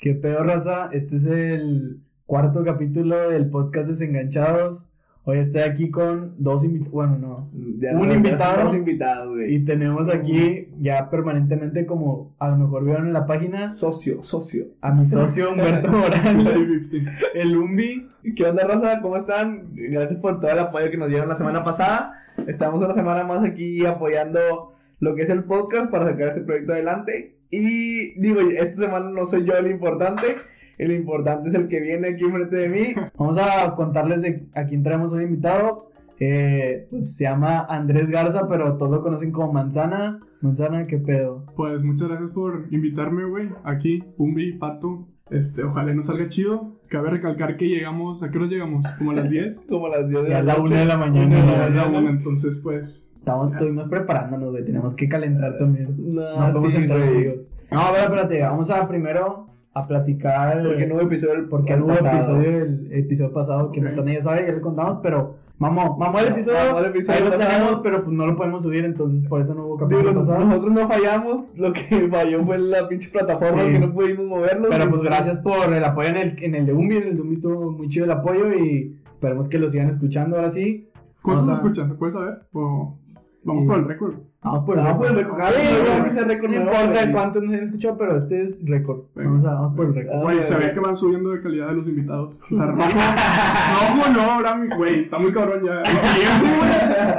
¿Qué peor, raza? Este es el cuarto capítulo del podcast Desenganchados. Hoy estoy aquí con dos invitados, bueno, no, Ya un no, invitado Dos invitados, güey. y tenemos aquí ya permanentemente, como a lo mejor vieron en la página, Socio, socio. a mi socio Humberto Morales, el Umbi. ¿Qué onda, Rosa? ¿Cómo están? Gracias por todo el apoyo que nos dieron la semana pasada. Estamos una semana más aquí apoyando lo que es el podcast para sacar este proyecto adelante. Y digo, esta semana no soy yo el importante. El importante es el que viene aquí enfrente de mí. Vamos a contarles de a quién traemos un invitado. Eh, pues se llama Andrés Garza, pero todos lo conocen como Manzana. Manzana, ¿qué pedo? Pues muchas gracias por invitarme, güey. Aquí, Pumbi, Pato. Este, ojalá nos salga chido. Cabe recalcar que llegamos, ¿a qué hora llegamos? Como a las 10. Como a las 10 de Ya la a la noche. una de la mañana. Una, ¿no? la mañana. una, entonces, pues. Estamos, estuvimos preparándonos, güey. Tenemos que calentar también. No, No podemos sí, entrar, güey. amigos. No, a ver, espérate. Vamos a primero a platicar. Porque no hubo episodio Porque no hubo episodio el episodio pasado que Ok. Manzana ya sabe, ya le contamos, pero. Mamó, mamó el episodio. Mamó el episodio ahí lo tenemos, pero pues no lo podemos subir, entonces por eso no hubo Digo, capítulo pasado. nosotros no fallamos, lo que falló fue la pinche plataforma Sí. que no pudimos moverlo. Pero pues gracias por el apoyo en el, en el de Umbi. En el de Umbi estuvo muy chido el apoyo y esperemos que lo sigan escuchando ahora sí. ¿Cuántos Vamos a- escuchan? ¿Se puede saber? O vamos por el récord. Vamos por Vamos por el récord. Sí, vez güey, que sea récord no importa cuántos nos han escuchado, pero este es récord. Vamos, a, vamos por el récord. Ah, Güey, se ve que van subiendo de calidad de los invitados. O sea, rojo. rojo no, ahora mi güey. Está muy cabrón ya. El siguiente, güey.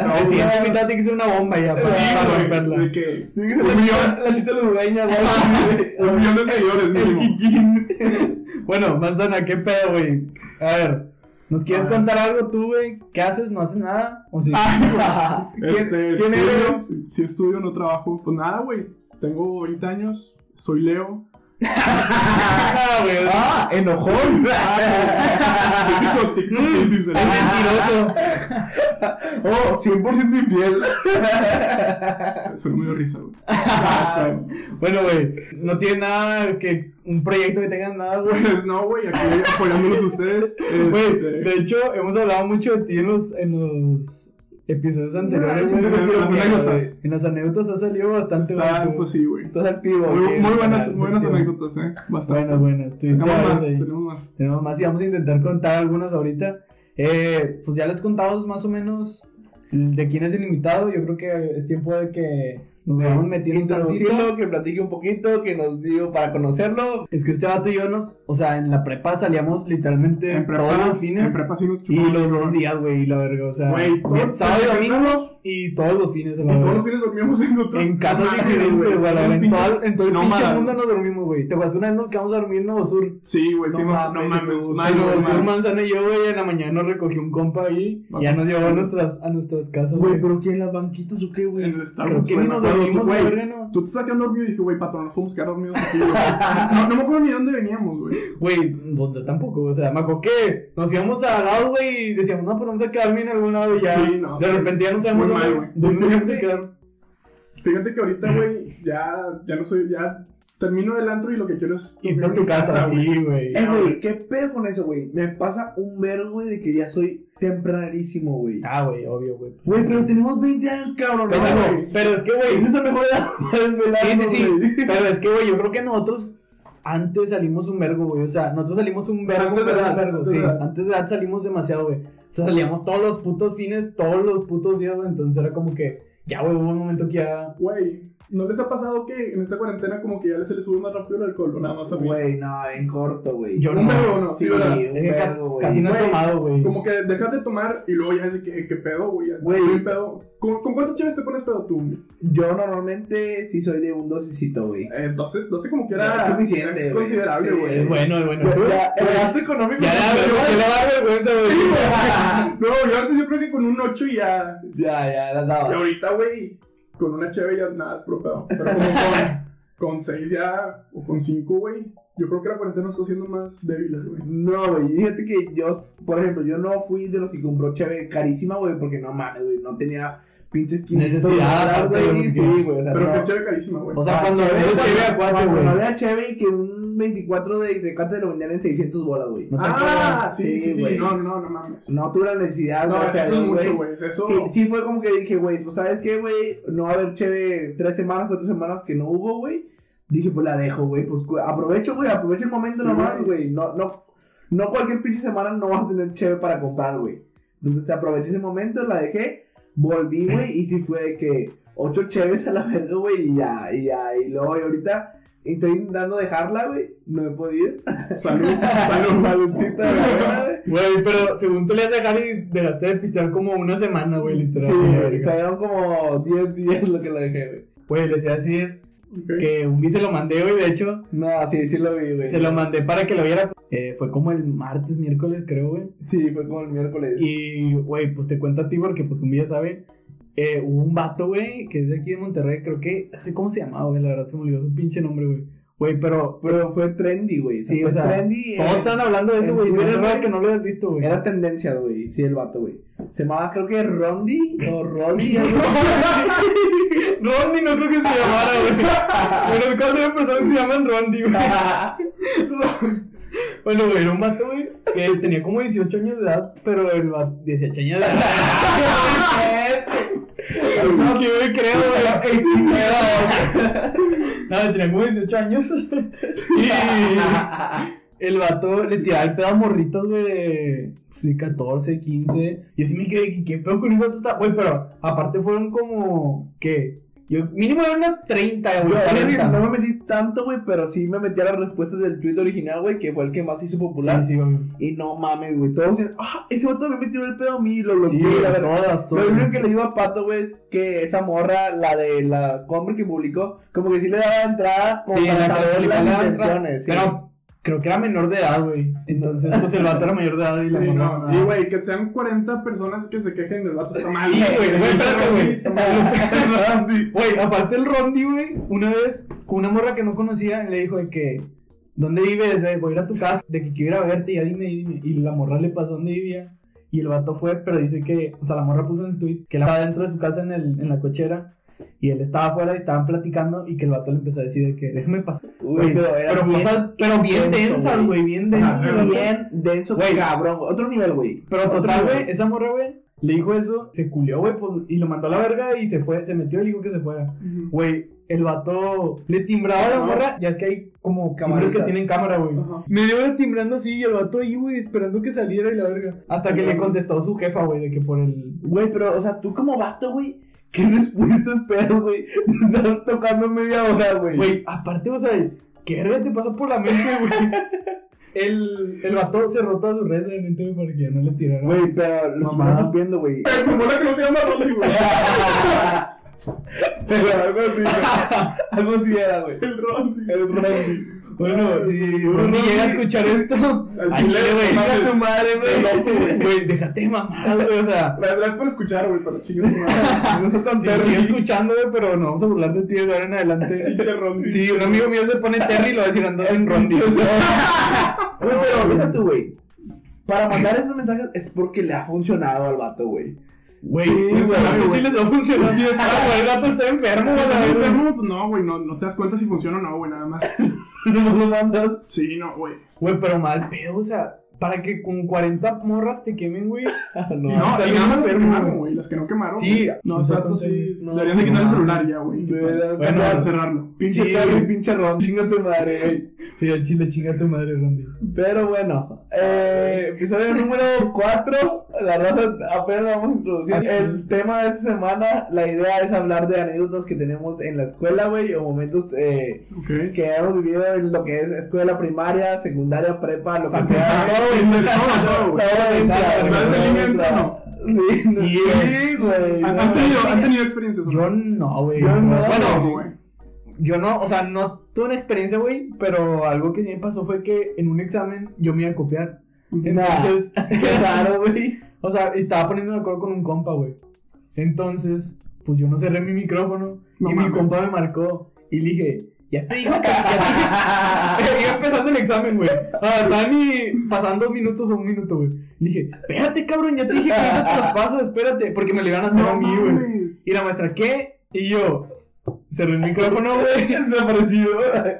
el No, siguiente güey. invitado tiene que ser una bomba ya para, romperla. Sí, que la chita- chita lugareña, güey. Un millón de seguidores, El mínimo. Bueno, Manzana, ¿qué pedo, güey? A ver, ¿nos quieres A ver. contar algo tú, güey? ¿Qué haces? ¿No haces nada? ¿O sí? ¿Quién, Este, quién eres? Si estudio, no trabajo. Pues nada, güey. Tengo 20 años. Soy Leo. Ah. Ah, enojón. TikTok Mm, es mentiroso. Oh, 100% infiel. Soy muy risa, bueno, güey, no tiene nada que un proyecto que tenga nada, güey. Pues no, güey, aquí apoyándolos ustedes. Güey, Este, de hecho, hemos hablado mucho de ti en los, en los episodios anteriores, Ah, güey. en las anécdotas. En las anécdotas ha salido bastante está, güey, tú. pues sí, güey. Estás activo. Muy, buenas, muy buenas anécdotas, eh. Bastante. Buenas, buenas. Tenemos más, ahí. tenemos más. Tenemos más y vamos a intentar contar algunas ahorita. Eh, pues ya les contamos más o menos de quién es el invitado. Yo creo que es tiempo de que nos vayamos metiendo. Introducirlo, que platique un poquito, que nos diga para conocerlo. Es que este vato y yo nos, o sea, en la prepa salíamos literalmente En prepa, todos los fines en prepa sí nos y los dos días, güey, y la verga, o sea, Güey, sábado y domingo y todos los fines de la todos los fines dormíamos en otro. En casas no diferentes, güey, en todo, en todo el no pinche mundo nos dormimos, güey. ¿Te acuerdas una vez nos quedamos a dormir en Nuevo Sur? Sí, güey, No sí, no mames, no mames. Nuevo güey, Sur. Manzana y yo, güey, en la mañana nos recogió un compa ahí y ya nos llevó a nuestras, a nuestras casas, Güey, pero ¿qué en las banquitas o qué, güey? En el Starbucks, me nos dormimos, güey. ¿no? Tú te quedando dormido y dije, güey, patrón, nos podemos quedar dormidos aquí, güey. No, no me acuerdo ni dónde veníamos, güey. Güey, yo tampoco, o sea, me acuerdo que nos íbamos a lados, güey, y decíamos, no, pues vamos a quedarme en algún lado y ya. No. de repente ya no sabemos mal, güey. Fíjate que ahorita, güey, ya, ya no soy, ya termino del antro y lo que quiero es Irte a tu casa, sí, güey. Eh, güey, ¿qué pedo con eso, güey? Me pasa un vergo, güey, de que ya soy tempranísimo, güey. Ah, güey, obvio, güey. Güey, pero tenemos 20 años, cabrón. Pero, ¿no, pero, güey? pero es que, güey, Es la mejor edad para sí, sí, sí, pero es que, güey, yo creo que nosotros antes salimos un vergo, güey, o sea, nosotros salimos un vergo, Antes de edad, vergo, antes sí, antes de edad salimos demasiado, güey. Salíamos todos los putos fines, todos los putos días, entonces era como que, ya, güey, hubo un momento que ya... Güey, ¿no les ha pasado que en esta cuarentena como que ya se les sube más rápido el alcohol o nada más a mí? Güey, no, en corto, güey. Yo Un no, vergo, ¿no? Sí, Sí, ¿verdad? un vergo, güey. casi no he tomado, güey. Como que dejas de tomar y luego ya es de que, ¿qué pedo, güey? Güey. pedo. ¿Con, ¿Con cuántas chaves te pones pedo tú? Yo normalmente sí soy de un docecito, güey. Eh, 12, 12 como que era es suficiente, es considerable, güey. Es bueno, es bueno. El gasto económico. Ya se le da vergüenza, güey. No, yo antes creo que con un 8 ya. Ya, ya, las Y daba. ahorita, güey, con una cheve ya nada, pedo. Pero como con, con 6 ya, o con 5, güey, yo creo que la cuarentena nos está haciendo más débiles, güey. No, güey, fíjate que yo, por ejemplo, yo no fui de los que compró cheve carísima, güey, porque no mames, güey, no tenía pinches 500 Necesidad, güey. Sí, güey, o sea, Pero no. que cheve carísima, güey. O sea, Ah, cuando cheve, cuando- cheve a cuatro, Cuando güey. No había cheve y que un 24 de Tecate lo vendían en 600 bolas, güey. No ah, sí, sí, sí. güey. No, no, no mames. No tuve la necesidad, No, gracias eso Dios, güey. güey. Eso. Sí, sí fue como que dije, güey, pues sabes qué, güey, no va a haber cheve tres semanas, cuatro semanas que no hubo, güey. dije, pues la dejo, güey. Pues aprovecho, güey, aprovecho el momento Sí, nomás, güey. No, no, no cualquier pinche semana no vas a tener cheve para comprar, güey. Entonces aproveché ese momento, la dejé, volví, güey, y sí fue de que ocho cheves a la verga, güey, y ya, y ya, y luego, y ahorita estoy intentando dejarla, güey, no he podido. Salud, salud. Saludcita güey. Güey, pero según tú le has dejar y dejaste de pistear como una semana, güey, literal. Sí, fueron como 10 días lo que la dejé, güey. Güey, les iba a decir Ok. que un día se lo mandé, güey, de hecho, No, sí, sí lo vi, güey. se lo mandé para que lo viera. Eh, fue como el martes, miércoles, creo, güey. Sí, fue como el miércoles. Y, güey, pues te cuento a ti porque, pues, un día sabe. Eh, hubo un vato, güey, que es de aquí de Monterrey, creo que, no sé cómo se llamaba, güey, la verdad se me olvidó su pinche nombre, güey. Güey, pero, Pero fue trendy, güey. sí, fue o sea, trendy. ¿cómo eh, están hablando de eso, güey? Es verdad que no lo has visto, güey. Era tendencia, güey. Sí, el vato, güey. Se llamaba, creo que Rondi o algo así. Rondi no creo que se llamara, güey. Pero caso de personas que se llaman Rondi, güey. Bueno, güey, era un vato, güey, que tenía como 18 años de edad, pero el vato, 18 años de edad. No, que yo creo, güey. No, tenía como 18 años. Y el vato le tiraba el pedo a morritos, güey, de, de 14, 15. Y así me quedé, ¿qué pedo con ese vato está? Güey, pero aparte fueron como, ¿qué? Yo, mínimo eran unas 30, Yo, güey, la verdad es que 40. no me metí tanto, güey, pero sí me metí a las respuestas del tweet original, güey, que fue el que más hizo popular. Sí, sí, güey. Y no mames, güey. Todos dicen, ah, ese vato me metió el pedo a mí, lo bloqueé, Sí, la verdad. todas, Lo todas. único que le digo a Pato, güey, es que esa morra, la de la compra que publicó, como que sí le daba entrada como Sí, para la saber las intenciones. sí. Pero creo que era menor de edad, güey. Entonces, pues el vato era mayor de edad y la Sí, morra no. no. Y, güey, que sean 40 personas que se quejen del vato está mal. Güey, güey, espérate, güey. Güey, aparte el Rondi, güey, una vez con una morra que no conocía le dijo de que, ¿dónde vives? De, voy a ir a tu casa, de que quiero ir a verte, ya dime, dime. Y la morra le pasó dónde vivía. Y el vato fue, pero dice que, o sea, la morra puso en el tweet que él estaba dentro de su casa en, el, en la cochera. Y él estaba afuera y estaban platicando. Y que el vato le empezó a decir de que, déjame pasar. Uy, pero era pero, bien cosas- pero bien densas, güey. bien densas. Denso, Güey. cabrón. Otro nivel, güey. Pero total, güey, esa morra, güey, le dijo eso, se culió, güey, pues, y lo mandó a la verga y se fue, se metió y dijo que se fuera. Güey, el vato le timbraba a la morra, ya es que hay como cámaras que tienen cámara, güey. Me dio timbrando así y el vato ahí, güey, esperando que saliera y la verga. Hasta que le contestó su jefa, güey, de que por el... Güey, pero, o sea, tú como vato, güey, ¿qué respuesta esperas, güey? Te estás tocando media hora, güey. Güey, aparte, o sea, ¿qué verga te pasa por la mente, güey? El, el vato cerró todas sus redes, obviamente, güey, para que ya no le tirara. Güey, pero lo estás viendo, güey. Pero como la que no se llama Rodri, güey. Pero algo así, güey. Algo así era, güey. El Rodri. El Randy. Bueno, si Ronnie llega a escuchar esto, Al chile, güey, no, tu madre, güey. Güey, déjate mamar, güey, o sea... Gracias por escuchar, güey, pero madre. No tan Sí, sigue terrible. escuchando, güey, pero no vamos a burlar de ti de ahora en adelante. Sí, un amigo mío se pone Terry y lo va a decir ando en Rondi. Güey, pero fíjate, güey. Para mandar esos mensajes es porque le ha funcionado al vato, güey. Güey, Sí, güey, si les va a funcionar. Sí, güey, el gato está Si enfermo, pues no, güey, no, no te das cuenta si funciona o no, güey, nada más. No lo mandas. Sí, no, güey. Güey, pero mal pedo, o sea, para que con 40 morras te quemen, güey. No, Y no, y nada más enfermo, quemaron, güey. las que no quemaron. Sí. No, exacto, sí, sí. no, Deberían de quitar el no. celular ya, güey. Bueno, cerrarlo. Pinche Sí, Terry, güey. pinche Ron, chinga tu madre, güey. Sí, al chile, chinga tu madre, Rondi. Pero bueno, eh, episodio número 4. La raza apenas vamos a introducir. El tema de esta semana, la idea es hablar de anécdotas que tenemos en la escuela, güey, o momentos eh, que hemos vivido en lo que es escuela primaria, secundaria, prepa, lo que sea. todo. Sí, Sí, güey. ¿Han, tenido, han tenido experiencias? Yo no, güey. Yo no, Bueno, güey. yo no, o sea, no tuve una experiencia, güey, pero algo que sí me pasó fue que en un examen yo me iba a copiar. Nah, Entonces, qué raro, güey. O sea, estaba poniendo de acuerdo con un compa, güey. Entonces, pues yo no cerré mi micrófono No y mi compa me marcó y le dije, ya te dijo que ya te dije. Empezando el examen, güey. Ah, estaba ni pasando minutos o un minuto, güey. Le dije, espérate, cabrón, ya te dije que no te los pasas, espérate, porque me lo iban a hacer a mí, güey. Y la maestra, ¿qué? Y yo, cerré el micrófono, güey. Desaparecido.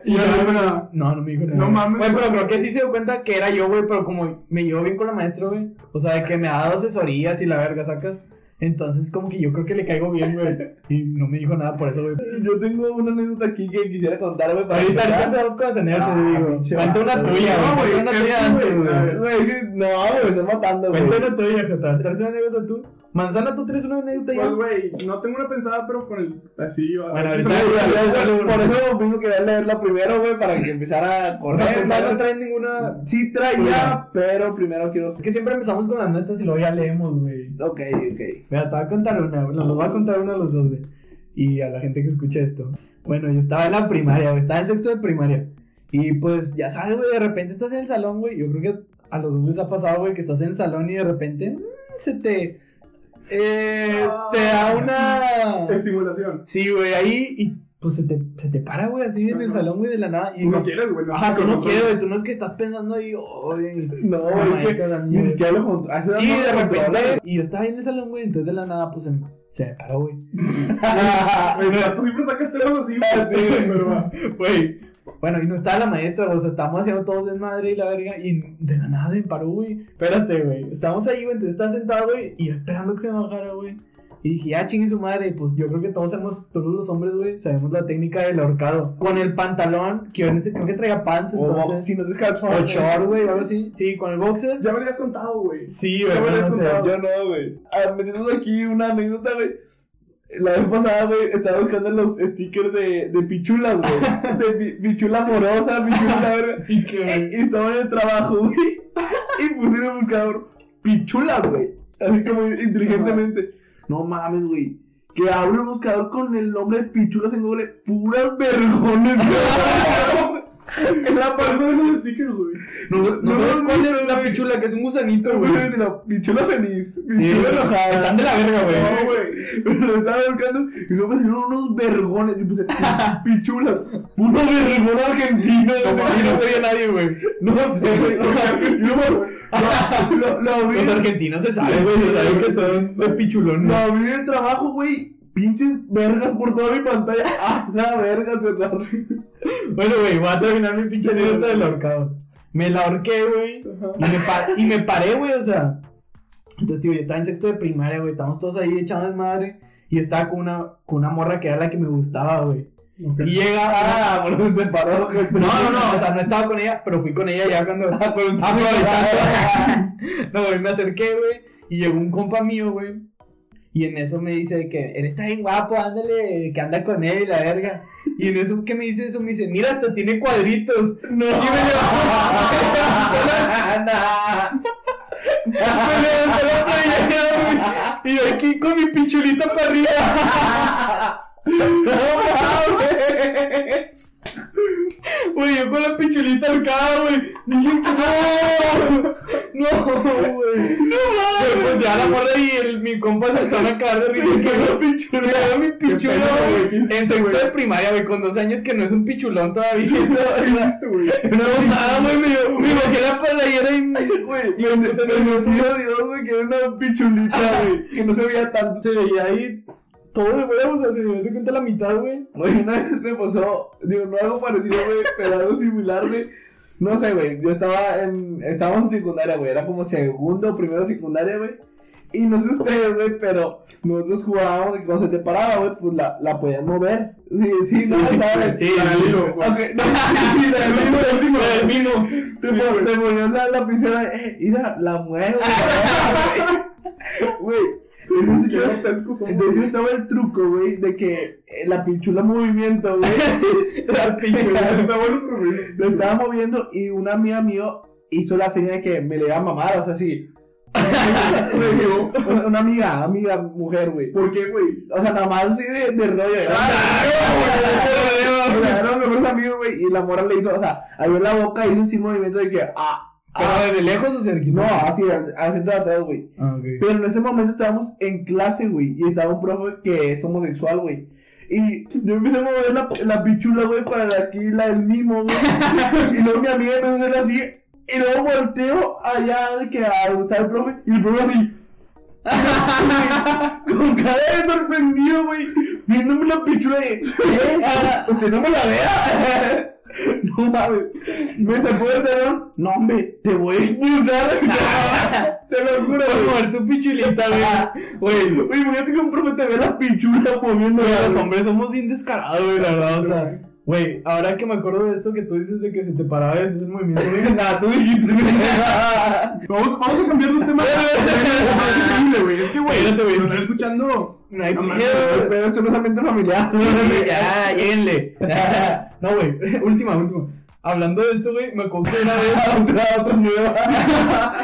Y yo, no no, no, no me dijo nada. No mames. Güey, pero creo que sí se dio cuenta que era yo, güey, pero como me llevo bien con la maestra, güey. O sea, de que me ha dado asesorías y la verga, sacas. Entonces, como que yo creo que le caigo bien, güey. Y no me dijo nada por eso, güey. Yo tengo una anécdota aquí que quisiera contar, güey. Ahorita, ahorita te vamos a tener, te Ah, digo. Cuenta una tuya, no, güey. Cuenta una tuya antes, güey, no, güey, me estás matando, güey. Cuenta una tuya, Jota. ¿Traes una anécdota tú? Manzana, ¿tú tienes una anécdota ya? Pues, güey, no tengo una pensada, pero con el. Así, Bueno, ahorita- Ya, ya, ya, Por eso mismo quería leerla primero, güey, para que empezara a correr. no, no traes ninguna. Sí traía, pero primero quiero... Es que siempre empezamos con las netas y luego ya leemos, güey. Ok, ok. Mira, te voy a contar una, güey. Nos lo voy a contar uno a los dos, güey. Y a la gente que escucha esto. Bueno, yo estaba en la primaria, güey. Estaba en sexto de primaria. Y pues, ya sabes, güey, de repente estás en el salón, güey. Yo creo que a los dos les ha pasado, güey, que estás en el salón y de repente mm, se te. Eh, te da una. Estimulación. Sí, güey, ahí. Y pues se te, se te para, güey, así en el salón, güey, de la nada. Y Tú no quieres, güey. Ajá, tú no quieres, güey. Tú no es que estás pensando ahí, oye. No, güey, ni siquiera lo controlo. Sí, de repente. Y yo estaba ahí en el salón, güey. Entonces de la nada, pues se me, se me paró, güey. Tú siempre sacas temas así, Ah, güey. Güey. Bueno, y no estaba la maestra, o sea, estábamos haciendo todos desmadre y la verga, y de la nada se paró, güey. Espérate, güey. Estábamos ahí, güey, entonces estaba sentado, güey, y esperando que se bajara, güey. Y dije, ya chingue su madre, pues yo creo que todos sabemos, todos los hombres, güey, sabemos la técnica del ahorcado. Con el pantalón, que yo en ese creo que traía pants, entonces. si no te. O short, güey, o algo así. Sí, con el boxer. Ya me habías contado, güey. Sí, Ya me güey, habías contado. Yo no, güey. Ah, metiendo aquí una anécdota, güey. La vez pasada, güey, estaba buscando los stickers de, de pichulas, güey. De pi- pichula amorosa, pichula, verga. Y que, Y, estaba en el trabajo, güey. Y puse en el buscador pichulas, güey. Así como inteligentemente. No mames, güey. Que abro el buscador con el nombre de pichulas en Google. Puras vergones, güey. En la parte eso esos stickers, güey. No, no, no, cuál es la pichula, que es un gusanito, güey. la pichula feliz. Pichula enojada. Están de la verga, güey. No, güey. Lo estaba buscando y luego me salieron unos vergones. Y puse pichulas. Uno vergón argentino. No veía nadie, güey. No sé, güey. Los argentinos se saben, güey, se saben que son de pichulón, Lo ¿no? abrí en el trabajo, güey. Pinches vergas por toda mi pantalla. Ah, la verga, César. Bueno, güey, voy a terminar mi pinche anécdota del ahorcado. Me la ahorqué, güey, y me, pa- y me paré, güey, o sea. Entonces, tío, yo estaba en sexto de primaria, güey, estábamos todos ahí echando desmadre, y estaba con una, con una morra que era la que me gustaba, güey. Y llega, Ah, bueno, se paró. No, no, no, o sea, no estaba con ella, pero fui con ella ya cuando estaba aprovechando. No, güey, me acerqué, güey, y llegó un compa mío, güey. Y en eso me dice que él está bien guapo, ándale, que anda con él y la verga. Y en eso que me dice eso, me dice, mira, hasta tiene cuadritos. No, y me levantó la playera, güey. Y aquí con mi pichulita para arriba. No mames. Güey, yo con la pichulita ahorcada, güey. Dije, no, no, güey. No mames. Pues ya la morra y el, mi compa se estaban a cagar de risa. Que la pichula, era mi pichula, güey. En segundo de primaria, güey, con dos años que no es un pichulón todavía. No, nada, güey, me, me bajé la playera y me, Güey, bendecido Dios, güey, que era una pichulita, güey. Que no se veía tanto. se veía ahí todo de huevos, o sea, se me dio cuenta la mitad, güey. Oye, una vez me pasó, digo, no algo parecido, güey, pero algo similar, güey. No sé, güey, yo estaba en, estábamos en secundaria, güey, era como segundo o primero secundaria, güey. Y no sé ustedes, güey, pero nosotros jugábamos y cuando se te paraba, güey, pues la, la podías mover. Sí, sí, no, ¿sabes? Sí, La del hilo, güey. Ok, no, sí, la El la pon- te ponías la lapicera, eh, mira, la muevo, güey. Entonces estaba el truco, güey, de que eh, la pinchula movimiento, güey. La güey. Lo estaba moviendo y una amiga mío hizo la señal de que me le iba a mamar, o sea, así. una, una amiga, amiga, mujer, güey. ¿Por qué, güey? O sea, nada más así de, de rollo. Era, o sea, eran mejores amigos, güey. Y la mora le hizo, o sea, abrió la boca y hizo así movimiento de que, ah, ¿Pero ah. desde lejos o cerquita? No, así, haciendo atrás, güey. Ah, ok. Pero en ese momento estábamos en clase, güey. Y estaba un profe que es homosexual, güey. Y yo empecé a mover la, la pichula, güey, para aquí, la del mimo, güey. y luego mi amiga empezó a hacer así. Y luego volteo allá de que a está el profe. Y el profe así. con cara de sorprendido, güey. Viéndome la pichula de. ¿Eh? ¿Usted no me la vea? No mames. Me sacó del salón. No, hombre, te voy a expulsar. te lo juro, güey. tu pichulita, güey. Güey, imagínate que un profe te ve la pichula moviendo. Güey, los hombres somos bien descarados, güey, la verdad, o sea. Güey, ahora que me acuerdo de esto que tú dices de que se te paraba ese movimiento, güey. Nada, tú dijiste. Vamos, vamos a cambiar los temas. Es increíble, güey. Es que, güey, Espérate, güey. están escuchando. No hay. Pero esto no es ambiente familiar. Ya, lléguenle. No, güey, última, última. Hablando de esto, güey, me acuerdo que una vez. Otra, otra nueva.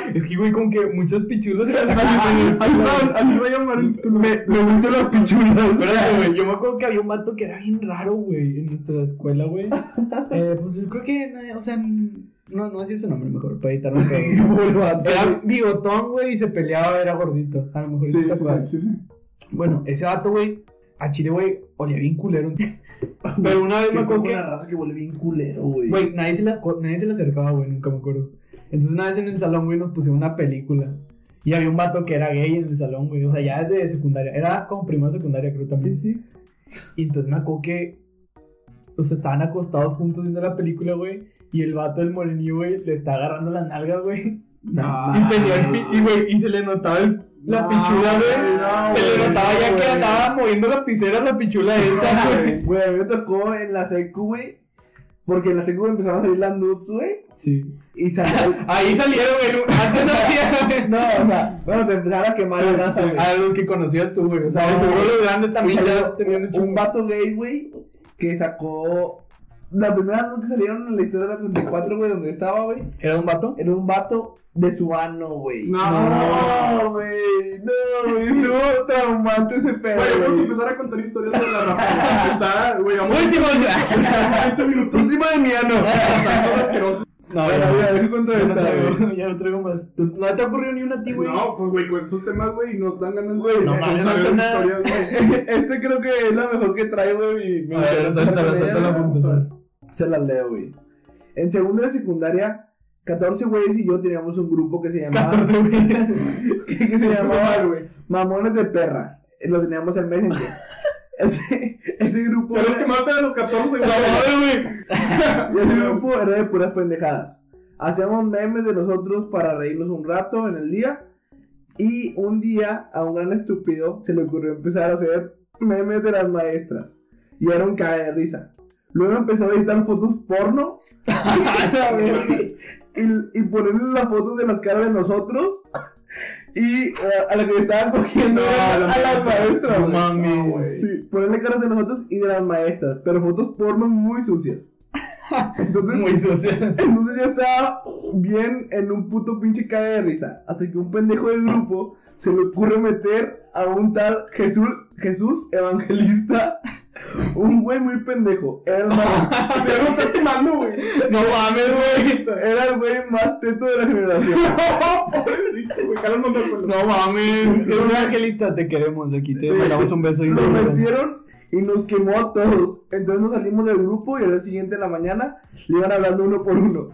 Es que, güey, como que muchos pichulos. Así va a llamar el Me, me gustan las pichulas. Espérate, güey, yo me acuerdo que había un vato que era bien raro, güey, en nuestra escuela, güey. Eh, pues yo creo que, no, o sea, no, no decir su nombre mejor, para evitar un pedo. Era bigotón, güey, y se peleaba, era gordito. A lo mejor Sí, sí, sí, sí. Bueno, ese vato, güey, a Chile, güey, olía bien culero. Pero una vez me acuerdo que, una raza que vuelve bien culero, güey. güey, nadie se, le, nadie se le acercaba, güey, nunca me acuerdo. Entonces una vez en el salón, güey, nos pusieron una película. Y había un vato que era gay en el salón, güey. O sea, ya desde secundaria. Era como primero de secundaria, creo también. Sí, Y entonces me acuerdo que. O sea, estaban acostados juntos viendo la película, güey. Y el vato del morenillo, güey, le está agarrando las nalgas, güey. No, Y tenía, y, güey, y se le notaba el- la No, pichula, güey. no, se le notaba no, ya que andaba moviendo la piscera la pichula esa, güey. Güey, me tocó en la secu, güey. Porque en la secu empezaron a salir las nudes, güey. Sí. Y salió. Ahí salieron, güey. Antes no güey. no, o sea, bueno, te empezaron a quemar la raza, güey. A los que conocías tú, güey. O sea, seguro los grandes también ya un vato gay, güey, que sacó. La primera nota que salieron en la historia de la 34, güey, donde estaba, güey, ¿Era un vato? era un vato de su ano, güey. No. No, güey, no, güey, estuvo traumante ese pedo, Güey, vamos a güey. empezar a contar historias de la raza. Está, güey, vamos Último. 20 minutos. Última de mi ano. No, Bueno, ya, mira, deja contar ya no esta, traigo, güey. ya no traigo más. ¿Tú- ¿No te ocurrió ni una a ti, güey? No, pues, güey, con esos temas, güey, nos dan ganas Güey, de no mames, no historias, güey. Este creo que es la mejor que traigo y me A ver, gustaría suéltala, leer. suéltala para empezar. Se las leo, güey. En segundo de secundaria, 14 güeyes y yo teníamos un grupo que se llamaba. 14, güey. que, que se llamaba güey. Mamones de Perra. Lo teníamos en Messenger. ese, ese grupo. Los era- que matan a los 14, güey. y ese grupo era de puras pendejadas. Hacíamos memes de nosotros para reírnos un rato en el día. Y un día a un gran estúpido se le ocurrió empezar a hacer memes de las maestras. Y era un caga de risa. Luego empezó a editar fotos porno. y, y ponerle las fotos de las caras de nosotros. Y eh, a la que le estaban cogiendo No, era la a las maestra. maestras. No güey. Sí, ponerle caras de nosotros y de las maestras. Pero fotos porno muy sucias. Entonces, Muy social. entonces yo estaba bien en un puto pinche caga de risa. Hasta que un pendejo del grupo se le ocurre meter a un tal Jesús, Jesús Evangelista. Un güey muy pendejo. Era el más, Ya lo estás quemando, güey. No mames, güey. era el güey más teto de la generación. No mames. Qué una angelita, te queremos aquí. Te mandamos un beso. y beso. metieron y nos quemó a todos. Entonces nos salimos del grupo y al día siguiente en la mañana le iban hablando uno por uno.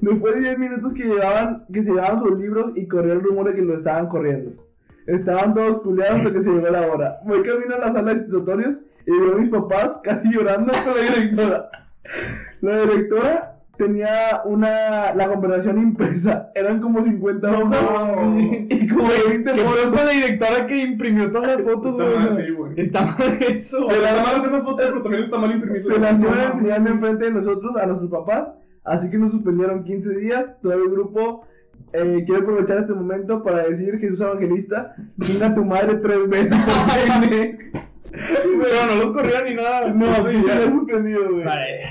Después de 10 minutos que llevaban, que se llevaban sus libros y corría el rumor de que lo estaban corriendo. Estaban todos culiados hasta que se llegó la hora. Voy camino a la sala de institutorios y veo a mis papás casi llorando con la directora. La directora tenía una la conversación impresa. Eran como 50 hojas y como 20 ¿Qué fotos. fue con la directora que imprimió todas las fotos, Está mal, sí, güey. Está mal eso, Se las mal hacer las fotos, pero también está mal imprimirlas. Se las iban enseñando enfrente de nosotros a nuestros papás, así que nos suspendieron 15 días. Todo el grupo eh, quiere aprovechar este momento para decir Jesús Evangelista, chinga tu madre tres veces. Pero no los corrieron ni nada. No, sí, ya ya. he suspendido, güey. Vale.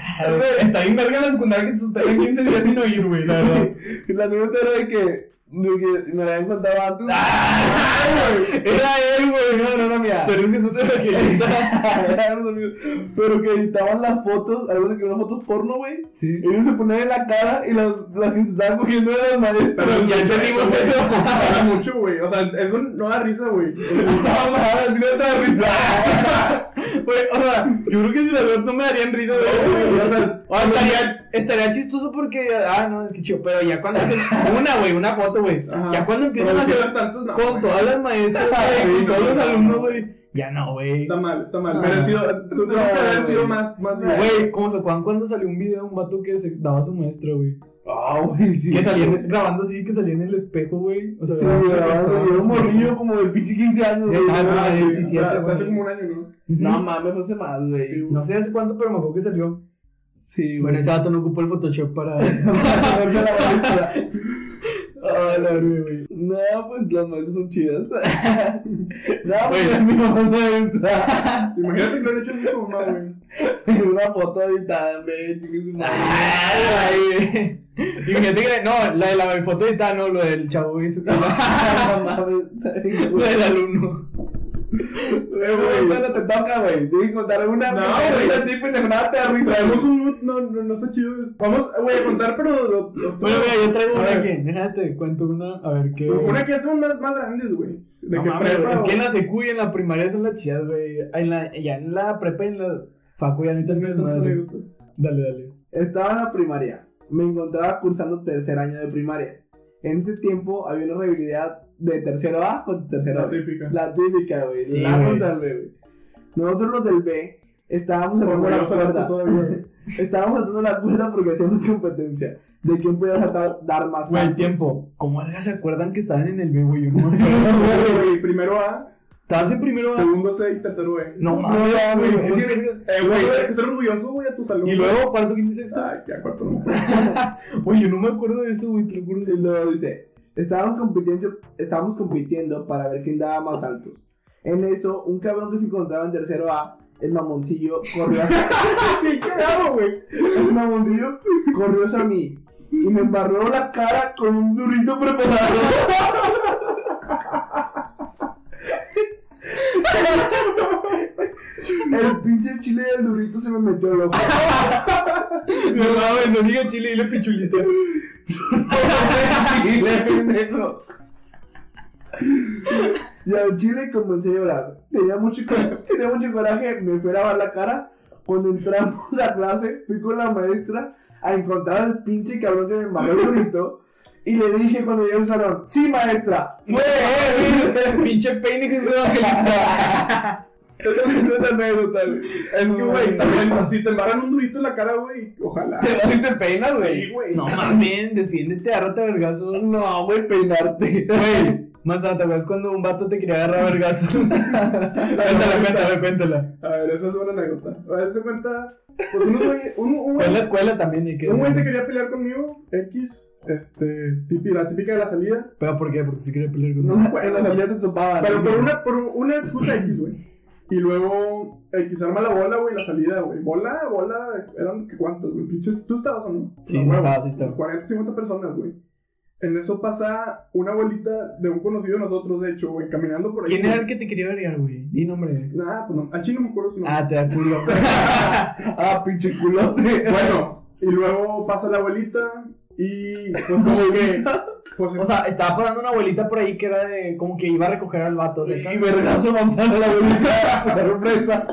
Está bien verga la secundaria que te suspenden 15 días sin oír, güey, la. La anécdota era de que me la habían contado antes. ¡Ah! Era él, güey. No, no, no, mía. Pero es que eso se amigos. Pero que editaban las fotos, algo de que unas fotos porno, güey. Sí. Ellos se ponían en la cara y las, las que estaban cogiendo eran las maestras. Pero ya entendimos eso. Mucho, güey. O sea, eso no da risa, güey. No, mames, no te da risa. Güey, o sea, yo creo que si las veo no me darían risa, güey. O sea, o estaría, estaría chistoso porque, ah, no, es que chido, pero ya cuando una, güey, una foto, güey. Ya cuando empiezan a Pero hacer tantos, no, con todas las maestras, güey, con todos no, los no, alumnos, no. güey. Ya no, güey. Está mal, está mal. No. Merecido. Tú No, tienes que haber sido más. más Güey, ¿cómo se acuerdan cuando salió un video de un vato que se daba a su maestra, güey? Ah, güey, sí. Que salía grabando así, que salía en el espejo, güey. O sea, Sí, grabando- yo un morrillo como de pinche 15 años, güey. Ah, Ah, güey, sí, 17, o sea, güey. hace como un año, ¿no? No mames, hace más, güey. No sé hace cuánto, pero me acuerdo que salió. Sí, Bueno, ese vato no ocupó el Photoshop para. Para la maestra. Ah, la verga, güey. No, pues las maestras son chidas. no, Güey. pues mi mamá es maestra. Imagínate que lo han hecho como mamá, güey. Una foto editada, güey, madre. Ay, güey. Y fíjate que. No, la de la foto editada, no, lo del chavo ese. No mames. Lo del alumno. Güey, güey, bueno, te toca, güey. Tienes que contar una. No, güey. güey. Tipo nada te da risa. Güey. un no, no, no está chido. Vamos, güey, a contar, pero. Bueno, mira, yo traigo una aquí. Déjate, cuento una. A ver qué. Una que estamos más, más grandes, güey. De que prepa. es que en la secu y en la primaria son las chidas, güey. En la, ya en la prepa y en la facu ya ni Neta, madre. Dale, dale. Estaba en la primaria. Me encontraba cursando tercer año de primaria. En ese tiempo había una rivalidad de tercero A con tercero La B. típica. La típica, güey. Sí, la güey. brutal, güey. Nosotros los del B estábamos saltando la güey. Estábamos saltando la cuerda porque hacíamos competencia. De quién podía saltar, dar más Güey, el tiempo. ¿Cómo verga se acuerdan que estaban en el B, güey? Yo no me acuerdo. Güey, Primero A, ¿Estabas en primero A? segundo C y tercero B. No No, mames, güey, güey. es Es que- Eh, güey, es que ser orgulloso, güey, a tu salud. Y luego, cuarto, quinto, sexto. Ay, ya, cuarto no. Güey, yo no me acuerdo de eso, güey, te lo juro. Y luego dice, estábamos compitiendo, estábamos compitiendo para ver quién daba más altos. En eso, un cabrón que se encontraba en tercero A, el mamoncillo, corrió hacia, ¿Qué güey? el mamoncillo corrió hacia mí y me embarró la cara con un durito preparado. El pinche chile del durito se me metió al ojo. No mames, no diga chile, dile pichulita. Pendejo. Y al chile comencé a llorar. Tenía mucho, tenía mucho coraje, me fui a lavar la cara. Cuando entramos a clase, fui con la maestra a encontrar al pinche cabrón que me embarró el durito. Y le dije cuando llegué al salón, sí maestra, fue. Pinche peine que se Esa es una anécdota, güey. Es que, güey, también, si te embarran un durito en la cara, güey, ojalá. ¿Te te peinas, Sí, güey? güey. No mames, defiéndete, agárrate a vergazos. No, güey, peinarte. Güey, más ¿te acuerdas cuando un vato te quería agarrar a vergazos? cuéntala, cuéntala, cuéntala. A ver, esa es buena anécdota. A ver, se cuenta. Pues uno, güey, un, en la güey, escuela también y que. un güey se quería pelear conmigo, X, este, típica, la típica de la salida. ¿Pero por qué? Porque se quería pelear con No, en la salida te topaban. Pero por una, por una excusa X, güey. Y luego X arma la bola, güey, la salida, güey. Bola, bola, eran ¿qué cuántas, güey. Pinches, ¿tú estabas o no? Sí, No, estaba, sí estaba. 40, 50 personas, güey. En eso pasa una abuelita de un conocido de nosotros, de hecho, güey, caminando por ahí. ¿Quién era el que te quería vergar, güey? Di nombre. Nah, pues no. Al chino me acuerdo su nombre. Ah, te da culo. Ah, pinche culote. Bueno, y luego pasa la abuelita y pues como que. Pues O sea, estaba pasando una abuelita por ahí que era de. como que iba a recoger al vato. sea, Y vergazo manzana la abuelita. La sorpresa.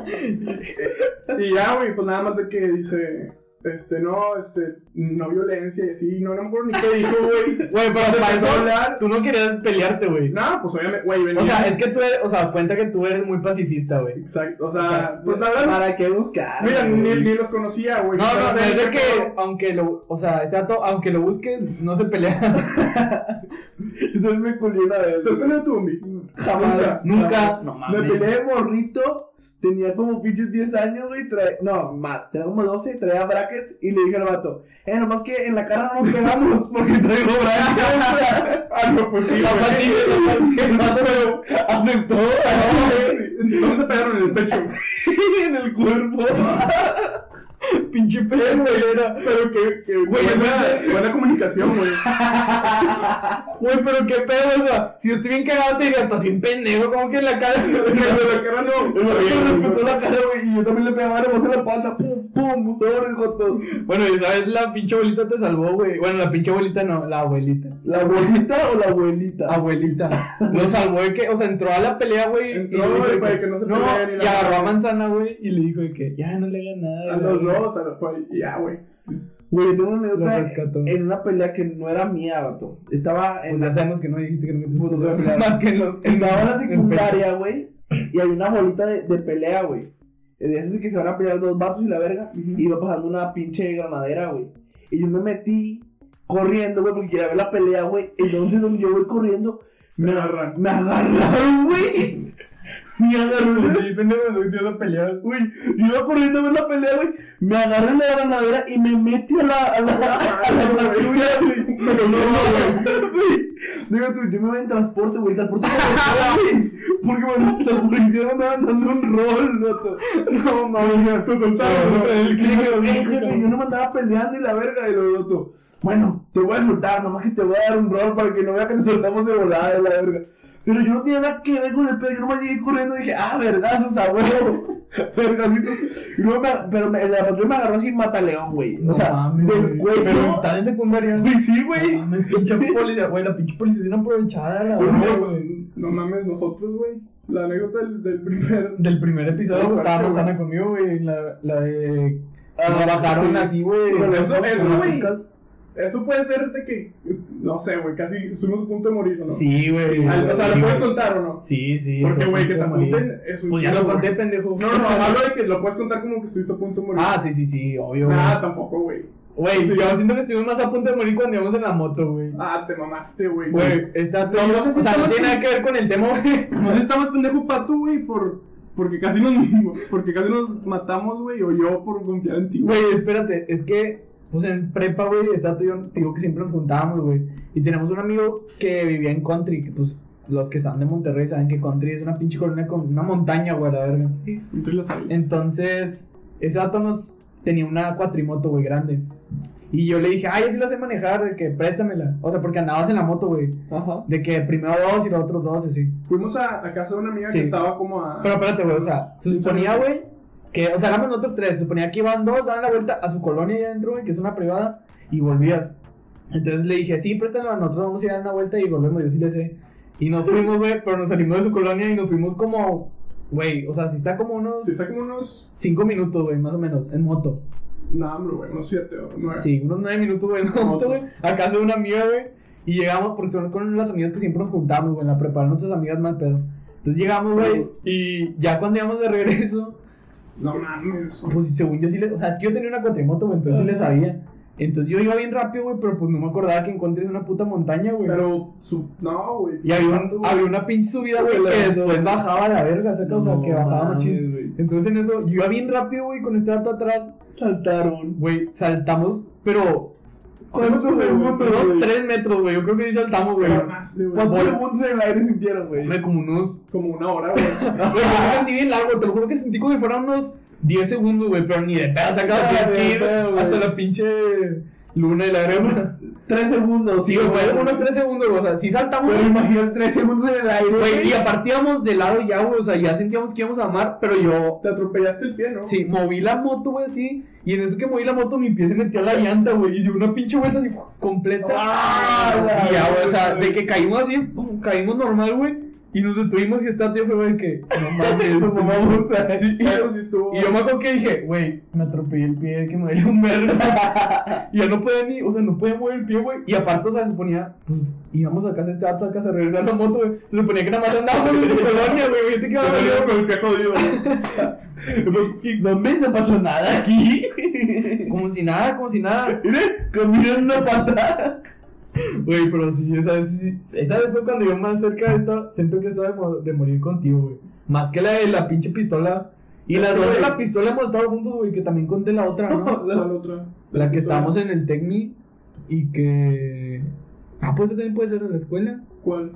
Y ya, güey, pues nada más de que dice, este, no, este, no violencia y así, no, no me acuerdo ni qué dijo, güey. Güey, pero para eso hablar. tú no querías pelearte, güey. No, pues obviamente, güey, venía. O sea, es que tú eres, o sea, cuenta que tú eres muy pacifista, güey. Exacto, o o sea, pues la verdad, ¿Para qué buscar? mira, ni, ni los conocía, güey. No, no, es de que, aunque lo, o sea, este dato, aunque lo busques, no se pelea. Entonces me culé una vez. ¿Te has tu Bumbi? Jamás. Nunca. No Me mames. peleé de morrito. Tenía como pinches 10 años, güey. trae- No, más. Tenía como 12. Traía brackets. Y le dije al vato: Eh, nomás que en la cara no nos pegamos. Porque traigo brackets. Ah, no, pues sí, el vato aceptó. No se pegaron en el pecho. en el cuerpo. Pinche güey, era. Pero que, que Güey, buena, buena comunicación, güey. Güey, pero qué pedo, o sea, si yo estoy bien cagado, te diría, estás bien pendejo, como que en la cara. Pero la cara no. Me respetó la cara, güey. Y yo también le pegaba nomás en la panza. Pum, pum. Todo el joto. Bueno, y sabes, la pinche abuelita te salvó, güey. Bueno, la pinche abuelita no, la abuelita. ¿La abuelita o la abuelita? Abuelita. Nos salvó de que, o sea, entró a la pelea, güey. Entró, güey, para que no se peleen y la y agarró a manzana, güey, y le dijo de que ya no le hagan nada. A güey. los dos, a los fue. Ya, güey. Güey, yo tengo una anécdota en una pelea que no era mía, vato. Estaba en Pues ya la, sabemos que no dijiste que no Pues no voy a pelear. Más que estaba en la secundaria, güey. y hay una bolita de, de pelea, güey. De esas que se van a pelear dos vatos y la verga. Ujú. Y iba pasando una pinche granadera, güey. Y yo me metí corriendo, güey, porque quería ver la pelea, güey. Entonces, donde yo voy corriendo, Me me, agarran. me agarraron, güey. Me agarraron. Sí, pendejo, no entiendo a pelear. Güey, yo iba corriendo a ver la pelea, güey. Me agarré en la granadera y me metí a la. a la. a la patrulla, güey. Pero no, güey. Digo tú, yo me voy en transporte, güey. Transporte güey. Porque, bueno, la policía me andaba dando un rol, loco. No mames, te soltaron. El "Eh, jefe, yo no me andaba peleando y la verga. Y luego otro, bueno, te voy a soltar, nomás que te voy a dar un rol para que no vea que nos soltamos de volada de la verga. Pero yo no tenía nada que ver con el pedo, yo nomás llegué corriendo y dije, ah, verdazos, abuelo. Vergacito. Y luego me, pero me, la patrulla me agarró así mataleón, güey. No o sea, mames, del cuello. Pero estás en secundaria. Güey, sí, güey. No mames, pinche policía, güey, la pinche policía bien aprovechada, la Güey, verdad, no, güey. no mames, nosotros, güey. La anécdota del, del primer. Del primer episodio que estaba güey. conmigo, güey, la, la de... Ah, bajaron sí. así, güey. Pero eso- eso, güey. Eso puede ser de que. No sé, güey, casi estuvimos a punto de morir, ¿o no? Sí, güey. Al- o sea, Sí, ¿lo puedes güey. contar o no? Sí, sí. Porque, güey, que te apunten es un Pues ya chingo, lo conté, güey. pendejo. No, no, hablo de que lo puedes contar como que estuviste a punto de morir. Ah, sí, sí, sí, obvio, güey. Ah, tampoco, güey. Güey, yo siento que estuvimos más a punto de morir cuando íbamos en la moto, güey. Ah, te mamaste, güey. Güey, está No, no sé si O sea, no tiene nada que ver con el tema, güey. No sé está más pendejo pato, güey, por. Porque casi nos. Porque casi nos matamos, güey, o yo por confiar en ti, güey. Güey, espérate, es que, pues en prepa, güey, está tú y yo, te digo que siempre nos juntábamos, güey. Y tenemos un amigo que vivía en country, que pues los que están de Monterrey saben que country es una pinche colonia con una montaña, güey, la verga. Entonces lo sabes. Entonces, ese dato nos tenía una cuatrimoto, güey, grande. Y yo le dije, ay, yo sí la sé manejar, de que préstamela. O sea, porque andabas en la moto, güey. Ajá. De que primero dos y los otros dos, así. Fuimos a, a casa de una amiga Sí. que estaba como a. Pero espérate, güey, o sea, se Sí, suponía, sí. güey, que, o sea, éramos nosotros tres, suponía que iban dos, daban la vuelta a su colonia allá adentro, que es una privada, y volvías. Entonces le dije, sí, préstalo, nosotros vamos a ir a dar una vuelta y volvemos, yo sí le sé. Y nos fuimos, güey, pero nos salimos de su colonia y nos fuimos como, güey, o sea, si está como unos Sí, está como unos. cinco minutos, güey, más o menos, en moto. No, hombre, güey, unos 7 o 9. Sí, unos nueve minutos, güey, en moto, güey, a casa de una amiga, güey, y llegamos, porque son con las amigas que siempre nos juntamos, güey, en la prepa, nuestras amigas mal pedo. Entonces llegamos, güey, y ya cuando íbamos de regreso, No mames. Pues según yo sí le, o sea, yo tenía una cuatrimoto, güey, entonces sí le sabía. Entonces yo iba bien rápido, güey, pero pues no me acordaba que encontré una puta montaña, güey. Pero. Su... No, güey. Y había, Pato, un, güey. había una pinche subida, güey, que después bajaba la verga, ¿sabes? o sea, que bajaba güey. Entonces en eso, yo iba bien rápido, güey, con este dato atrás, Saltaron. güey, saltamos, pero ¿Cuántos segundos, unos güey? tres metros, güey, yo creo que sí saltamos, güey. Te. ¿Cuántos segundos en el aire sintieron, güey? Hombre, como unos, Como una hora, güey. güey, yo sentí bien largo, te lo juro que sentí como si fueran unos 10 segundos, güey, pero ni de pedo, sacaba Ah, de hasta la pinche luna y la arena. Tres segundos. Sí, güey, unos 3 segundos, o sea, sí saltamos. Pero imagínate tres segundos en el aire. Güey, y aparte íbamos de lado ya, güey, o sea, ya sentíamos que íbamos a amar, pero yo, Te atropellaste el pie, ¿no? sí, moví la moto, güey, así, y en eso que moví la moto, mi pie se metió a la llanta, güey, y dio una pinche vuelta así, completa. ¡Ah, y ya, güey, o sea, de que caímos así, pum, caímos normal, güey, y nos detuvimos y esta tío fue, güey, que, no mames, Nos mamamos a- Sí, y, y yo me acuerdo que dije, güey, me atropellé el pie, que me duele un verga. y ya no podía ni, o sea, no podía mover el pie, güey. Y aparte, o sea, se ponía, pues, íbamos a casa de vato, a casa, a regresar la moto, güey. Se suponía que nada más andábamos en colonia, güey. Yo te quedaba Pero con el pie jodido. No me no pasó nada aquí. Como si nada, como si nada. Mire, comieron una pata. Güey, pero sí, esa vez, sí, esa vez fue cuando yo más cerca de esta, siento que estaba de, mo- de morir contigo, güey. Más que la de la pinche pistola. Y dos de la pistola hemos estado juntos, güey, que también conté la otra, ¿no? La otra. La que estábamos en el Tecmi y que. Ah, pues también puede ser en la escuela. ¿Cuál?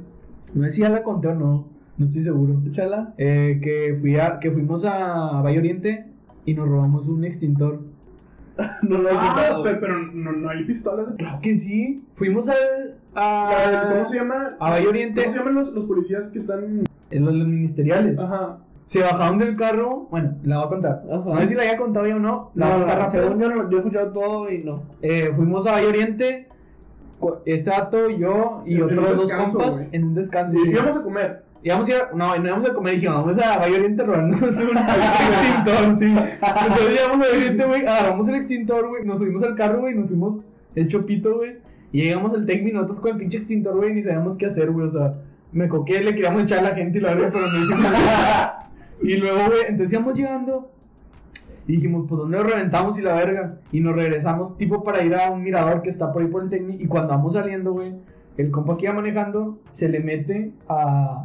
No sé si ya la conté o no, no estoy seguro. Échala. Eh, que, fui a, que fuimos a Valle Oriente y nos robamos un extintor. No lo he Ah, quitado. pero, pero no, no hay pistolas. Claro que sí. Fuimos al. A, ¿Cómo se llama? a Valle Oriente, ¿Cómo se llaman los, los policías que están.? en los, los ministeriales. Ajá. Se bajaron del carro. Bueno, la voy a contar. Ajá. No sé si la había contado ya o no. La No, no, según yo, no, yo he escuchado todo y no. Eh, fuimos a Valle Oriente. Este dato, yo y otros dos descanso, compas en un descanso. Y sí. íbamos a comer. Ir, a- no, no íbamos a comer, dijimos, vamos a Valle Oriente robarnos un extintor, sí. Entonces llegamos a Oriente, güey, agarramos el extintor, güey, nos subimos al carro, güey, nos fuimos el chopito, güey, y llegamos al Tecmi, nosotros con el pinche extintor, güey, ni sabíamos qué hacer, güey, o sea, me coqué, le queríamos echar a la gente y la verga, pero no hicimos nada. Y luego, güey, entonces íbamos llegando y dijimos, pues, ¿dónde nos reventamos y la verga? Y nos regresamos, tipo, para ir a un mirador que está por ahí por el técnico. Y cuando vamos saliendo, güey, el compa que iba manejando se le mete a,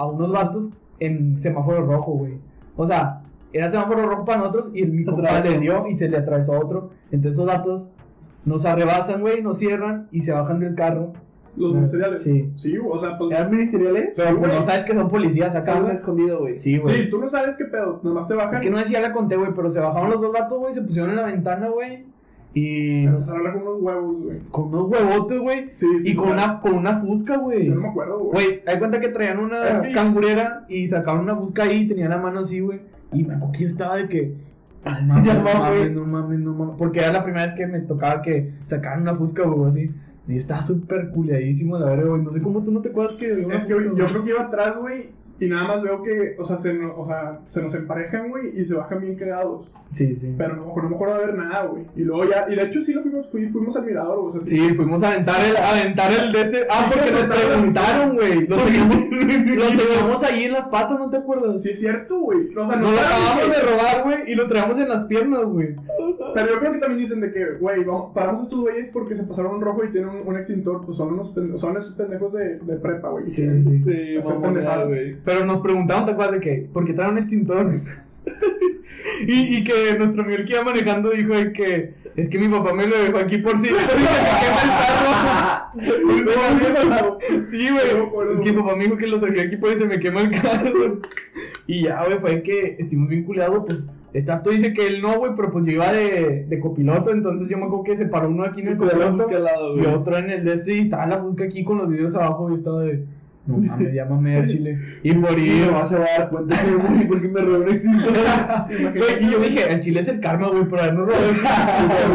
a unos vatos en semáforo rojo, güey. O sea, era semáforo rojo para nosotros y el mi Se compa atravesó. le dio y se le atravesó a otro. Entonces esos vatos nos arrebasan, güey, nos cierran y se bajan del carro. Los ministeriales. Sí. Sí, o sea, pues. ¿Eran ministeriales? Pero pues no sabes que son policías acá, Estaban güey. escondidos, güey. Sí, güey. Sí, tú no sabes qué pedo. Nomás te bajan. Es que no decía la conté, güey, pero se bajaron los dos vatos, güey, se pusieron en la ventana, güey. Y nos- Empezaron a hablar con unos huevos, güey. con unos huevotes, güey. Sí, sí. y con claro. una, con una fusca, güey. Yo no me acuerdo, güey. Güey, hay cuenta que traían una que- cangurera y sacaron una fusca ahí y tenían la mano así, güey. Y me acuerdo que yo estaba de que. No mames, Ya no mames, no mames, no mames. Porque era la primera vez que me tocaba que sacaran una fusca, güey, así. Y estaba súper culiadísimo, la verdad, güey. No sé cómo tú no te acuerdas que Es que yo creo que iba atrás, güey. Y nada más veo que, o sea, se, no- o sea, se nos emparejan, güey, y se bajan bien quedados. Sí, sí. Pero no, no me acuerdo de ver nada, güey. Y luego ya, y de hecho sí lo fuimos, fui- fuimos al mirador, güey. O sea, Sí, fuimos a aventar el, a aventar el de este. Ah, Sí, porque nos preguntaron, preguntaron, güey. Lo teníamos, ahí en las patas, ¿no te acuerdas? Sí, es cierto, güey. O sea, Nos lo acabamos de robar, güey, y lo traíamos en las piernas, güey. Pero yo creo que también dicen de que, güey, vamos- paramos a estos güeyes porque se pasaron un rojo y tienen un, un extintor. Pues son, unos pende- son esos pendejos de, de prepa, güey. Sí, Que- sí. Sí, Pero nos preguntaron, ¿te acuerdas de qué? Porque traen un extintor. y, y que nuestro amigo que iba manejando dijo de que es que mi papá me lo dejó aquí por si se me quema el carro. sí, güey. Es que mi papá me dijo que lo dejé aquí por si se me quema el carro. y ya, güey, fue que estuvimos vinculados, pues. Acto dice que él no, güey, pero pues yo iba de, de copiloto, entonces yo me acuerdo que se paró uno aquí en el copiloto lado, y otro en el de y estaba la busca aquí con los videos abajo y estaba de no mames, llámame a Chile. Y por Y ir, no se va a dar cuenta que güey, porque me robó un y yo dije, el chile es el karma, güey, por habernos robado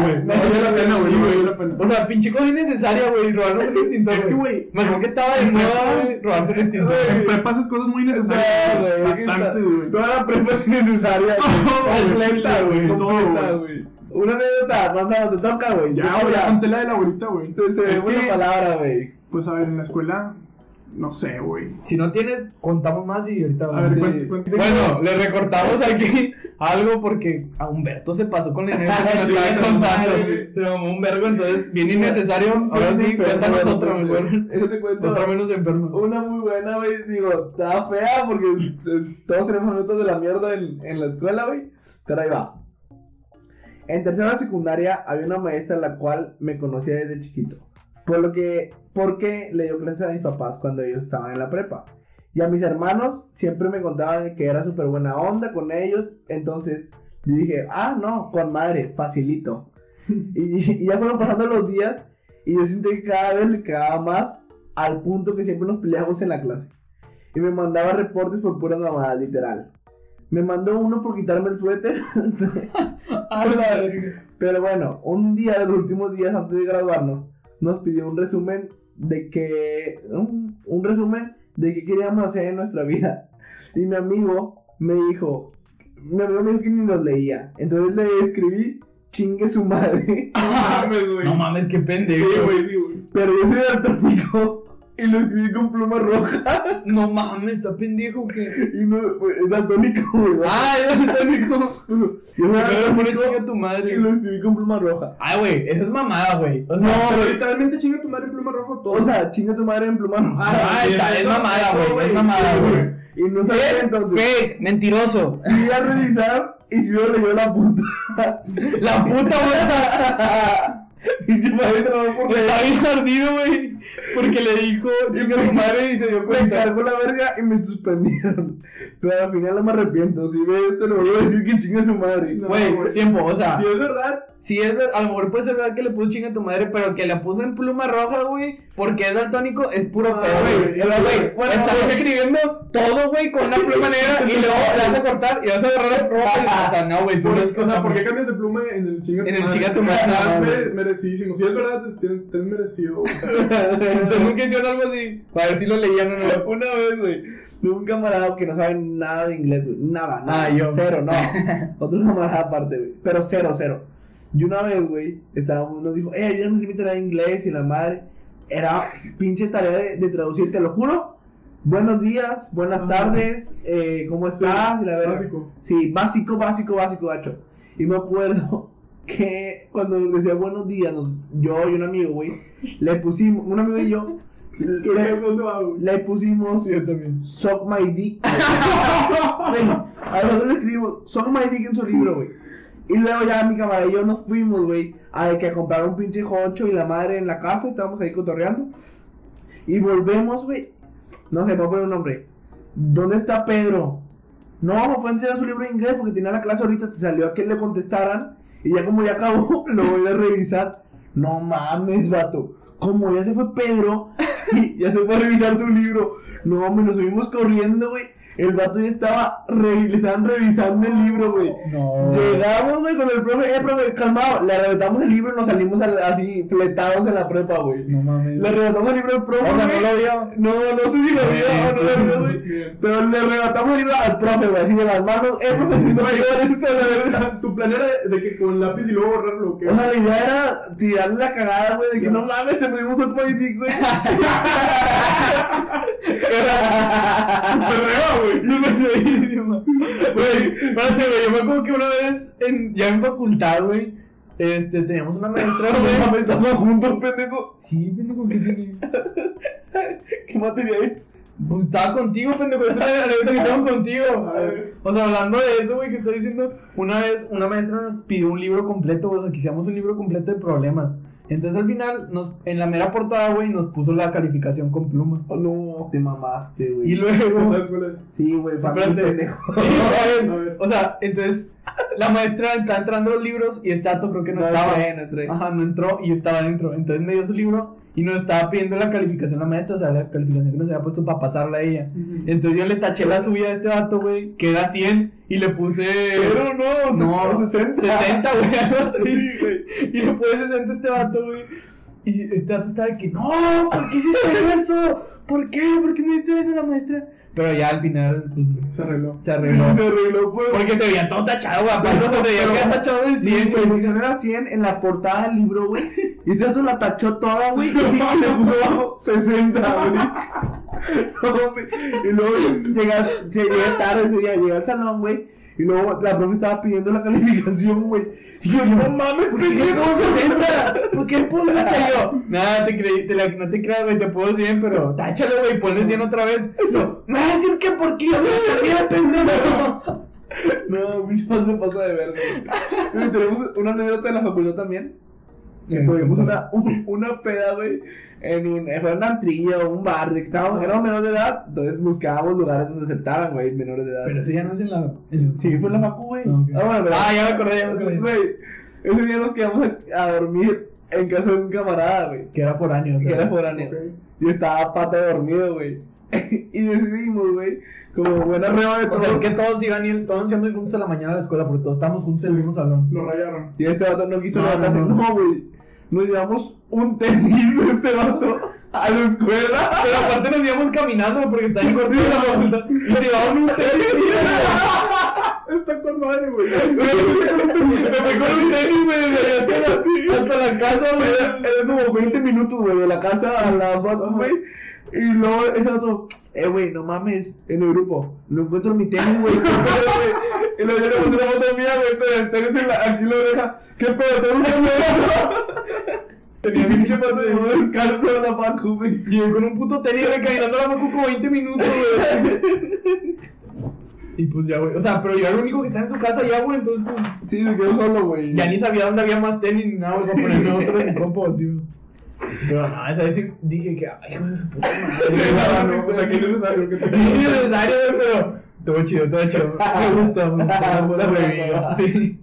güey. No valió la pena, güey, Sí, no valió la pena. O sea, pinche cosa innecesaria, güey, robarnos el extintor. Es que, güey, Me acuerdo que estaba de moda, güey, robarse el extintor. En prepa haces cosas muy Sí, necesarias. güey, Bastante, güey. Toda la prepa es innecesaria. Completa, güey, güey. Completa. Una anécdota, Gonzalo, te toca, güey. Ya, güey, conté la de la abuelita, güey. Entonces, Es una que- palabra, güey. Pues a ver, en la escuela, no sé, güey. Si no tienes, contamos más y ahorita A vamos. ver, Sí. cuént- cuént- Bueno, le recortamos aquí algo porque a Humberto se pasó con la inercia que nos estaba contando. Se mamó un vergo, entonces, bien innecesario. Ahora sí, cuéntanos otra mejor. Eso te cuento. Otra menos enferma. Una muy buena, güey. Digo, estaba fea porque eh, todos tenemos minutos de la mierda en, en la escuela, güey. Pero ahí va. En tercera secundaria había una maestra la cual me conocía desde chiquito. Por lo que, porque le dio clases a mis papás cuando ellos estaban en la prepa. Y a mis hermanos siempre me contaban de que era súper buena onda con ellos. Entonces yo dije, ah, no, con madre, facilito. y, y ya fueron pasando los días y yo sentí que cada vez le cagaba más al punto que siempre nos peleábamos en la clase. Y me mandaba reportes por puras mamadas, literal. Me mandó uno por quitarme el suéter. Pero bueno, un día de los últimos días antes de graduarnos, nos pidió un resumen de que. Un, un resumen de qué queríamos hacer en nuestra vida. Y mi amigo me dijo. Mi amigo me dijo que ni nos leía. Entonces le escribí chingue su madre. No mames, güey. No mames, qué Sí, pendejo. güey, sí, güey. Pero yo soy daltónico y lo escribí con pluma roja. No mames, está pendejo que. Y no, es daltónico, güey. Ah, es daltónico. Yo le pone daltónico chinga tu y madre. lo escribí con pluma roja. Ay, güey, esa es mamada, güey. O sea, No, pero- literalmente chinga tu madre en pluma rojo todo. O sea, chinga tu madre en pluma roja. Ah, está, es mamada, güey. Es mamada, güey. Y no sabía entonces. Fake, mentiroso. Fui a revisar y si no leyó la puta. La puta, güey. Pinche por Está bien ardido, güey. Porque le dijo chinga tu madre y se dio Me cuenta. cargó la verga y me suspendieron. Pero al final no me arrepiento. Si ve esto, le voy a decir que chinga su madre. No, Güey, güey. tiempo, o sea. Si es verdad, Si es ver- a lo mejor puede ser verdad que le puso chinga a tu madre, pero que la puso en pluma roja, güey, porque es daltónico, es puro Ah, pedo, güey, güey. Bueno, estás escribiendo todo, güey, con una pluma negra y luego la vas a cortar y vas a agarrar el rojo. O sea, no, güey, no o sea, ¿por qué cambias de pluma en el chinga tu En el madre? chinga tu madre, Ah, no, merecidísimo. Si es verdad, te es merecido. Ustedes nunca hicieron algo así, para ver si lo leían o no. Una vez, güey, tuve un camarada que no sabe nada de inglés, güey. Nada, nada. Ah, yo. Cero, no. Otro camarada aparte, güey. Pero cero, cero. Y una vez, güey, estábamos, nos dijo, eh, ayúdame a tarea de inglés y la madre. Era pinche tarea de, de traducir, te lo juro. buenos días, buenas Ajá. tardes, eh, ¿cómo estás? Y la verga. Básico. Sí, básico, básico, básico, gacho. Y me acuerdo que cuando nos decía buenos días, nos- yo y un amigo, güey, le pusimos, un amigo y yo, ¿Qué le, pusimos Yo también. Suck My Dick. Güey, a nosotros le escribimos Suck My Dick en su libro, güey. Y luego ya mi camarada y yo nos fuimos, güey, a que a comprar un pinche joncho y la madre en la café, estábamos ahí cotorreando. Y volvemos, güey. No sé, voy a poner un nombre. ¿Dónde está Pedro? No, fue a enseñar su libro de inglés porque tenía la clase ahorita, se salió a que le contestaran. Y ya como ya acabó, lo voy a revisar. No mames, vato. Como ya se fue Pedro, sí, ya se fue a revisar su libro. No, me lo subimos corriendo, güey. El vato ya estaba, re- le estaban revisando el libro, güey. No. Llegamos, güey, con el profe, eh, profe, calmado. Le arrebatamos el libro y nos salimos al- así, fletados en la prepa, güey. No mames. Le arrebatamos el libro al profe. ¿no lo vio? No, no sé si lo vio o no lo vio, güey. Pero le arrebatamos el libro al profe, güey, así de las manos. Eh, profe, no esto, la verdad. Tu plan era de que con lápiz y luego borrarlo, ¿o ¿qué? O sea, la idea era tirarle la cagada, güey, de que no mames, te pedimos un político, güey. Perreo, güey. No me reísima. Güey, espérate, güey. Yo me acuerdo que una vez, en, ya en facultad, güey, este, teníamos una maestra, güey. estamos juntos, pendejo. Sí, pendejo, ¿qué tiene? ¿Qué materia es? Pues estaba contigo, pendejo. Esa la que tengo contigo. O sea, hablando de eso, güey, que estoy diciendo, una vez una maestra nos pidió un libro completo, o sea, quisiéramos un libro completo de problemas. Entonces al final, nos, en la mera portada, güey, nos puso la calificación con pluma. Oh, no, te mamaste, güey. Y luego... Sí, güey, pendejo. O sea, entonces la maestra está entrando a los libros y este dato creo que no, No estaba. no. Ajá, no entró y yo estaba dentro. Entonces me dio su libro y nos estaba pidiendo la calificación la maestra, o sea, la calificación que nos había puesto para pasarla a ella. Entonces yo le taché la subida de este dato, güey, que era 100 y le puse. Cero, no, No, 60. 60, güey, algo así. Sí, güey. Y le puse 60 a este vato, güey. Y este vato estaba de que, no, ¿por qué hiciste eso? ¿Por qué? ¿Por qué me diste eso a la maestra? Pero ya al final, pues, Se arregló. se arregló. Se arregló, pues. Porque se veía todo tachado, güey. Aparte se veía que tachado el 100, Sí, güey, no era 100 en la portada del libro, güey. Y otro la tachó toda, güey. Y le puso abajo 60, güey. Y luego llega, se llega tarde ese día, llega al salón, güey. Y luego la profe estaba pidiendo la calificación, güey. Y yo, no mames, ¿Por qué 60? ¿Por qué 60 yo? Nada, te creí, te la, no te creas, güey, te puedo 100, pero táchalo, güey, ponle 100 otra vez. Eso, me vas a decir que por qué mira, pendejo. No, güey, no se pasa de verga. tenemos una anécdota en la facultad también. Que tuvimos una, un- una peda, güey, en un, fue en una antrillo o un bar, de que estábamos, éramos menores de edad, entonces buscábamos lugares donde aceptaran, güey, menores de edad. Pero eso ya no es en la. en- Sí, fue en la facu, güey. Ah. Ah, bueno, pero- Ah, ya me acordé, ya me acordé. Güey, ese día nos quedamos a, a dormir en casa de un camarada, güey, Que era foráneo. o sea. que era foráneo. Ok. Yo estaba pata dormido, güey. y decidimos, güey, como buena reba de O sea, todo. es que todos iban ir, todos íbamos juntos a la mañana a la escuela porque todos estábamos juntos en el mismo salón. Lo rayaron. Y este vato no quiso No, levantarse. no, no. No, güey. Nos llevamos un tenis de este vato a la escuela. Pero aparte nos íbamos caminando porque está en corto de la facultad y llevaban un tenis. Está con madre, güey. Me fui con un tenis, güey, hasta la, hasta la casa, güey. Era, como 20 minutos, güey, de la casa a la güey. Y luego ese otro, eh, güey, no mames, en el grupo, no encuentro mi tenis, güey. Y luego yo le puse una foto mía, güey, pero el tenis en la, aquí en la oreja. ¿Qué pedo? ¿Tengo un Tenía pinche pato de modo descalzo en la facu, güey. Llegué con un puto tenis, güey, caminando la facu como 20 minutos, güey. Y pues ya, güey. O sea, pero yo era el único que estaba en su casa ya, güey. Entonces, pues, Sí, se quedó solo, güey. ya ni sabía dónde había más tenis ni nada, güey, para ponerme otro en compo así, güey. No, esa vez dije que, ay, hijo de su puta madre. No, o sea, que es necesario que te Sí, es necesario, pero. Estuvo chido, estuvo chido. Me gusta, me gusta. Sí.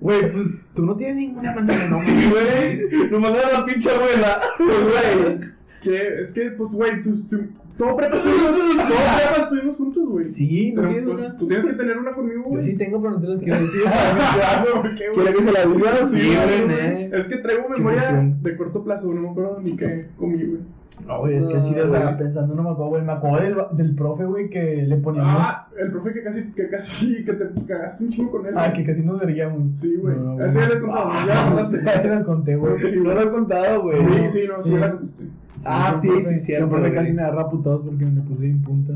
Güey, pues tú no tienes ninguna manera, no, güey. Mandaron a la pinche abuela. Güey, que es que, pues, güey, tú, tú, todo prepa estuvimos, todo prepa estuvimos juntos, güey. Sí, no tienes pues, una. tú tienes que tener una conmigo, Yo güey. sí tengo, pero no te las quiero decir. ¿Por qué, güey? ¿Quiere que se la diga? Sí, Sí, güey. Es que traigo memoria de corto plazo, no me acuerdo ni qué comí, güey. No, güey, es que chido, estaba güey. pensando, no me acuerdo, güey. Me acuerdo del, del profe, güey, que le poníamos. Ah, el profe que casi, que casi, que te cagaste un chingo con él. Ah, que casi nos veríamos. Sí, güey. No, Ese ya les contaba, Ah, ya lo contaste. Ya se las conté, güey. Sí, No lo he contado, güey. Sí, sí, no, sí, Sí. la contesté. Ah, sí, sí, cierto, un profe güey. casi me agarra putados porque me le puse bien punta.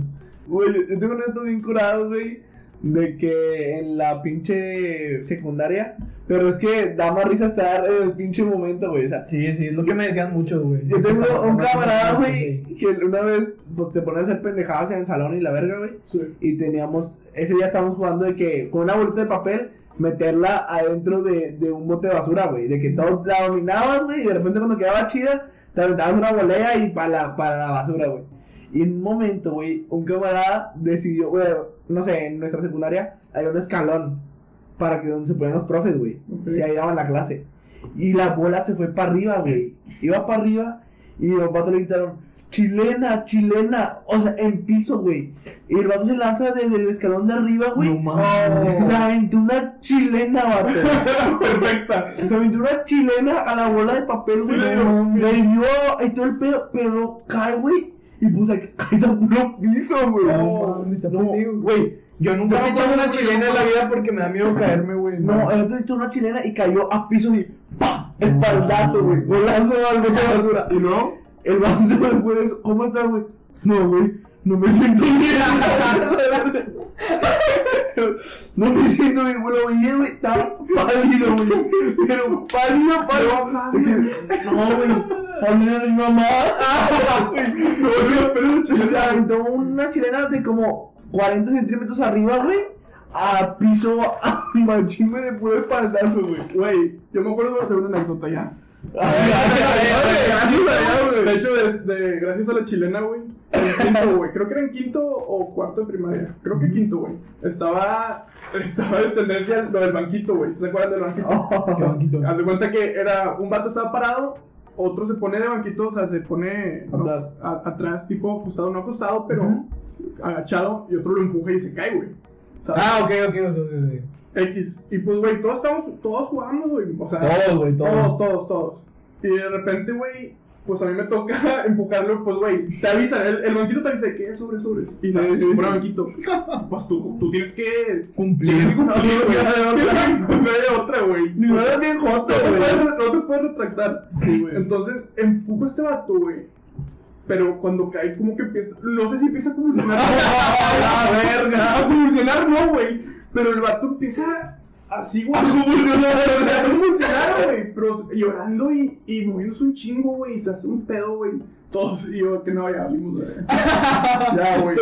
Güey, yo- yo tengo unos bien curados, güey. De que en la pinche secundaria. Pero es que da más risa estar en el pinche momento, güey. O sea, Sí, sí, es lo que me decían muchos, güey. yo tengo un camarada, Sí. güey, que una vez pues, te pones a hacer pendejadas en el salón y la verga, güey. Sí. Y teníamos, ese día estábamos jugando de que con una bolita de papel meterla adentro de, de un bote de basura, güey. De que todo la dominabas, güey, y de repente cuando quedaba chida, te aventabas una volea y para la, para la basura, güey. Y en un momento, güey, un camarada decidió, güey, no sé, en nuestra secundaria había un escalón para que donde se ponían los profes, güey. Y ahí daban la clase. Y la bola se fue para arriba, güey. Iba para arriba y los vatos le gritaron, chilena, chilena. O sea, en piso, güey. Y el vato se lanza desde el escalón de arriba, güey. No mames. Se aventó una chilena, vato. Perfecta. Se aventó una chilena a la bola de papel, güey. Sí, le no dio y todo el pedo, pero cae, güey. Y pues ahí cae a puro piso, güey. No, No. güey. Yo nunca me he echado una chilena en la vida porque me da miedo caerme, güey. No, otro se echó una chilena y cayó a piso y ¡pam! El paldazo, güey. Golazo al bote de basura. ¿Y luego? El vato después de eso, ¿cómo estás, güey? No, güey, no me siento bien. no me siento bien, güey. Lo güey, estaba pálido, güey. Pero pálido, pálido. No, güey. También era mi mamá. No, pero Se aventó una chilena de como 40 centímetros arriba, güey. A piso, a machín, güey, de puro espaldazo, güey. Güey, yo me acuerdo de una anécdota ya. De gracias a la chilena, güey. En quinto, güey. Creo que era en quinto o cuarto de primaria. Creo que quinto, güey. Estaba, estaba de tendencia lo del banquito, güey. ¿Se acuerdan del banquito? Qué banquito. Haz de cuenta que era un vato estaba parado, otro se pone de banquito, o sea, se pone no, Atrás. a- atrás, tipo acostado, no acostado, pero agachado, y otro lo empuja y se cae, güey. Ah, ok, ok, ok, ok. X. Y pues, güey, todos estamos, todos jugamos, güey. O sea, Todos, güey, todos. Todos, todos, todos. Y de repente, güey, pues a mí me toca empujarlo, pues, güey, te avisan, el, el banquito te avisa de que sobre, sobres. Y sí. fuera banquito. Pues tú, tú tienes que Cumplir. tienes que cumplir, No, güey. ya de otra. Güey. Ni no era bien joto, No güey. no te puedes retractar. Sí, güey. Entonces, empujo a este vato, güey. Pero cuando cae, como que empieza. No sé si empieza a convulsionar. la verga! A convulsionar, no, güey. Pero el vato empieza así, güey. Güey. Pero llorando y, y moviéndose un chingo, güey. Y se hace un pedo, güey. Todos, y yo, que no, ya vimos, güey. Ya, güey.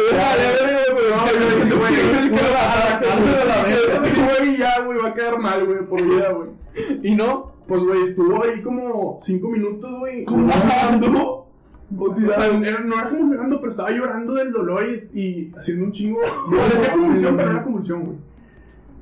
Ya, güey, ya, güey, va a quedar mal, güey, por vida, güey. ¿Y no? Pues, güey, estuvo ahí como 5 minutos, güey. ¿Cómo? O sea, era- no era convulsionando, pero estaba llorando del dolor y, y haciendo un chingo. Parecía convulsión, pero no era convulsión, güey.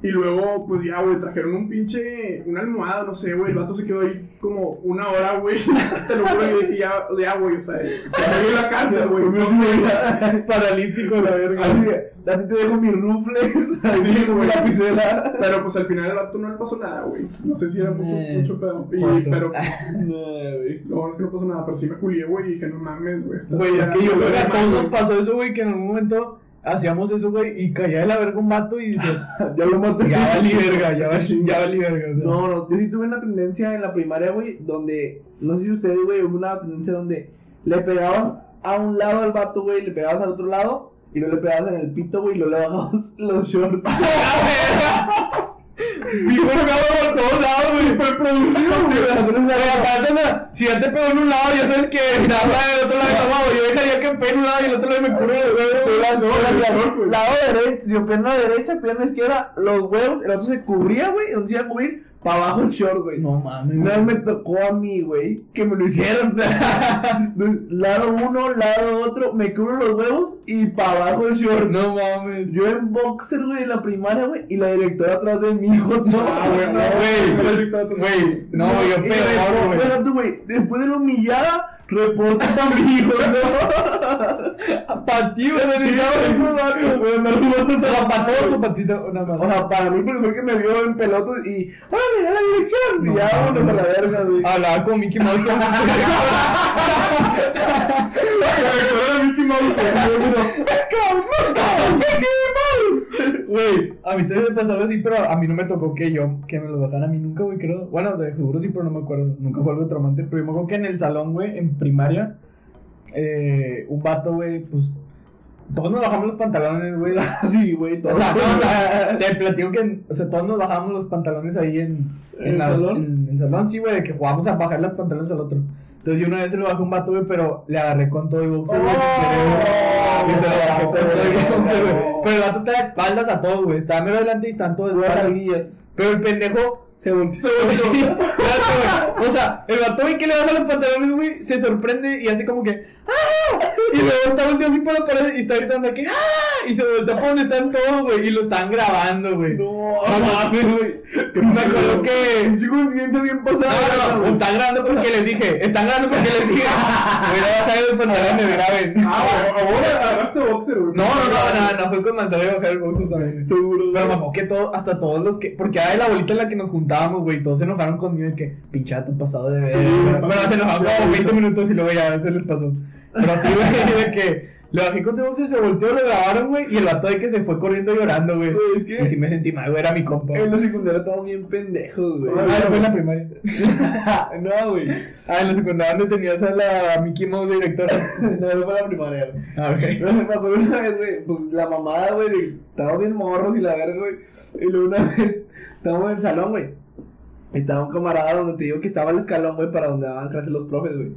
Y luego, pues ya, güey, trajeron un pinche. Una almohada, no sé, güey. El vato se quedó ahí como una hora, güey. Te lo juro, yo dije, ya, ya, güey, o sea, ya la cárcel, güey. Paralítico, la verga. Así, así te dejo mis rufles, así Sí, como lapicera. Pero pues al final el vato no le pasó nada, güey. No sé si era mucho, Eh, mucho pedo. Pero No, güey. lo bueno es que no pasó nada. Pero sí me culié, güey, y dije, no mames, güey. Güey, es que yo no creo que a todos nos pasó eso, güey, que en algún momento hacíamos eso, güey, y caía de la verga un vato y Ya lo maté. ya valí verga, ya valí, ya valí verga. o sea. No, no, yo sí tuve una tendencia en la primaria, güey, donde, no sé si ustedes, güey, hubo una tendencia donde le pegabas a un lado al vato, güey, le pegabas al otro lado, y luego le pegabas en el pito, güey, y luego le bajabas los shorts. Vivo jugado por todos lados, güey, fue producido, si ya te pegó en un lado, ya sabes que nada del otro lado está. Yo dejaría que pegue en un lado y el otro lado me cure el huevo. Lado derecho, pierna derecha, pierna izquierda, los huevos, el otro se cubría, güey, donde se iba a cubrir, para abajo el short, güey. No mames. Una vez me tocó a mí, güey, que me lo hicieron. lado uno, lado otro, me cubro los huevos y para abajo el short. No mames. Yo en boxer, güey, en la primaria, güey, y la directora atrás de mí, hijo. No, Ah, güey, no, Güey, güey. Güey, no, yo peor, güey, después de la humillada, reporta hijo, ¿no? Para ti, güey, güey, güey. güey, andar jugando ¿Para zapatos. todos o para ti? Nada más. O sea, para mí, porque fue que me vio en pelotas y, ¡órale, a la dirección! Y ya, vámonos a la verga, güey. Hablaba con Mickey Mouse. como- Recuerda a Mickey Mouse, güey. ¡Let's go, Mundo! ¡Mickey Mouse! Güey, a mí también me pasó algo así, pero a mí no me tocó que yo, que me lo bajaran a mí nunca, güey, creo. Bueno, de seguro sí, pero no me acuerdo. Nunca fue algo traumante. Pero yo me acuerdo que en el salón, güey, en primaria, eh, un vato, güey, pues. Todos nos bajamos los pantalones, güey. Sí, güey, todos, te platico que, o sea, todos nos bajamos los pantalones ahí en, ¿En el la- salón? En el salón, sí, güey, de que jugamos a bajar los pantalones al otro. Entonces yo una vez se lo bajé a un vato, güey, pero le agarré con todo y boxer, güey, querer, güey. Y se lo bajé con todo y boxer, güey. Pero el vato está de espaldas a todos, güey. Estaba medio adelante y están todos de espaldas. Pero el pendejo Se volteó. O sea, el vato, güey, que le baja los pantalones, güey, se sorprende y hace como que. ¡Ah! Y luego está volteando así por la pared y está gritando que. ¡Ah! Y se voltea por donde están todos, güey. Y lo están grabando, güey. No, No mames, güey. Me acuerdo que. Un chico incidente bien pasado. No, no, no, están grabando porque les dije. Están grabando porque les dije. Voy a bajar los pantalones, graben. Ah, güey, ahora agarraste boxer, güey. No, no, no, no, no, fue con mantener de bajar el boxer también. Seguro. Pero me acuerdo que todo, hasta todos los que. Porque era de la bolita en la que nos juntábamos, güey. Todos se enojaron conmigo y que pinchado pasado de ver. Bueno, se enojaron como 20 minutos y luego ya se les pasó. Pero así, güey, de que le bajé con boxer, se volteó, lo grabaron, güey. Y el vato de que se fue corriendo llorando, güey. Es que- Y sí me sentí mal, güey, era mi compa. En la secundaria estamos bien pendejos, güey. Ah, fue en la primaria. no, güey. Ah, en la secundaria donde tenías a la Mickey Mouse directora. No, no fue la primaria. Ah, ok. Me acuerdo una vez, güey, pues la mamada, güey, estábamos bien morros y la verga, güey. Y luego una vez, estábamos en el salón, güey. Y Estaba un camarada donde te digo que estaba el escalón, güey, para donde daban clases los profes, güey.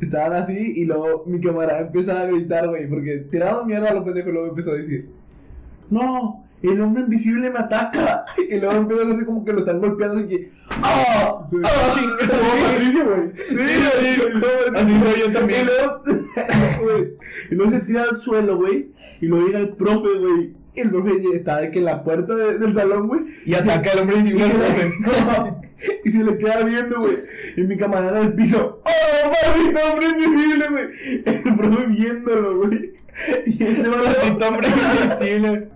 Estaban así y luego mi camarada empieza a gritar, güey, porque tiraban mierda a los pendejos y luego empezó a decir, no, el hombre invisible me ataca. Y luego empieza a hacer como que lo están golpeando y que, ¡ah! ¡ah! Patricio, güey. Sí, sí, Así soy yo también. Y luego, y se tira al suelo, güey. Y luego llega el profe, güey. Y el profe está de que en la puerta de- del salón, güey. Y ataca al hombre Y, invisible. y se le queda viendo, güey. Y mi camarada en el piso. ¡Oh, maldito hombre invisible, güey! El profe viéndolo, güey. Y este Maldito hombre invisible.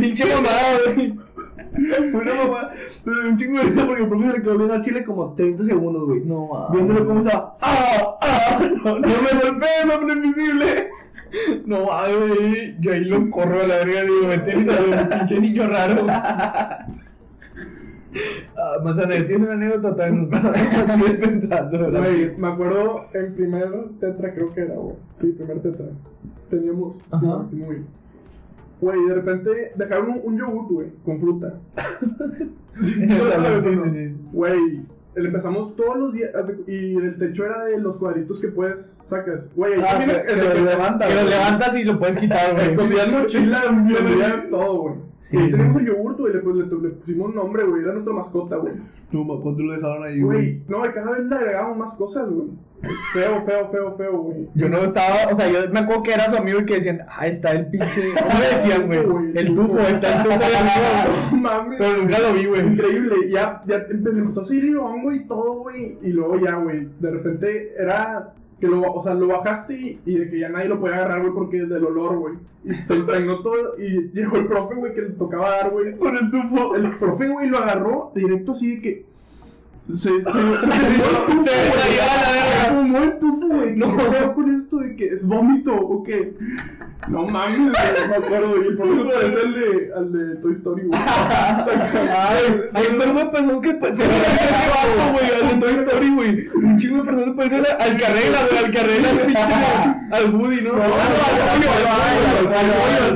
Pinche mamada, güey. Una mamá. Un chingo de porque el profe se le quedó viendo a Chile como 30 segundos, güey. No mames. Viéndolo cómo estaba. ¡Ah! ¡Ah! ¡No, no me golpees, hombre invisible! No, güey. Yo ahí lo corro a la verga, digo, vete un pinche niño raro. Ah, Manzana, ¿tienes una anécdota también? Sigue pensando. Güey, me acuerdo en primer tetra, creo que era, güey. Sí, primer tetra. Teníamos. Ajá. Muy. Güey, de repente dejaron un, un yogur, güey, con fruta. Sí, sí. Güey, le empezamos todos los días. Y el techo era de los cuadritos que puedes sacas. Güey, Ah, que- que lo levantas, Que lo levantas y lo puedes quitar, güey. Escondías mochilas, escondías todo, güey. Sí. Y ahí tenemos el yogur, güey, le, pues, le, le pusimos nombre, güey, era nuestra mascota, güey. No, ma, ¿cuánto lo dejaron ahí, güey? Güey, no, y cada vez le agregamos más cosas, güey. Feo, feo, feo, feo, güey. Yo no estaba, o sea, yo me acuerdo que era su amigo y que decían, ah, está el pinche. ¿Cómo le decían, güey? El tufo, está el tufo de No güey. mames. Pero nunca lo vi, güey. Increíble, ya, ya empezó a seguir el hongo y todo, güey. Y luego ya, güey, de repente era que lo, o sea, lo bajaste y, y de que ya nadie lo podía agarrar, güey, porque es del olor, güey. Y se impregnó todo y llegó el profe, güey, que le tocaba dar, güey. Con el tufo. El profe, güey, lo agarró directo así de que. Se, se, se, el. No, ¿qué con esto de que es vómito o qué? No mames, güey, me acuerdo, güey. El profe parece al de, al de Toy Story, güey. Ay, hay un verbo de personas que pa- se ese vato, güey, al de Toy Story, güey. Un chingo de personas parecen al que arregla, güey, al que arregla al Woody, ¿no? No, al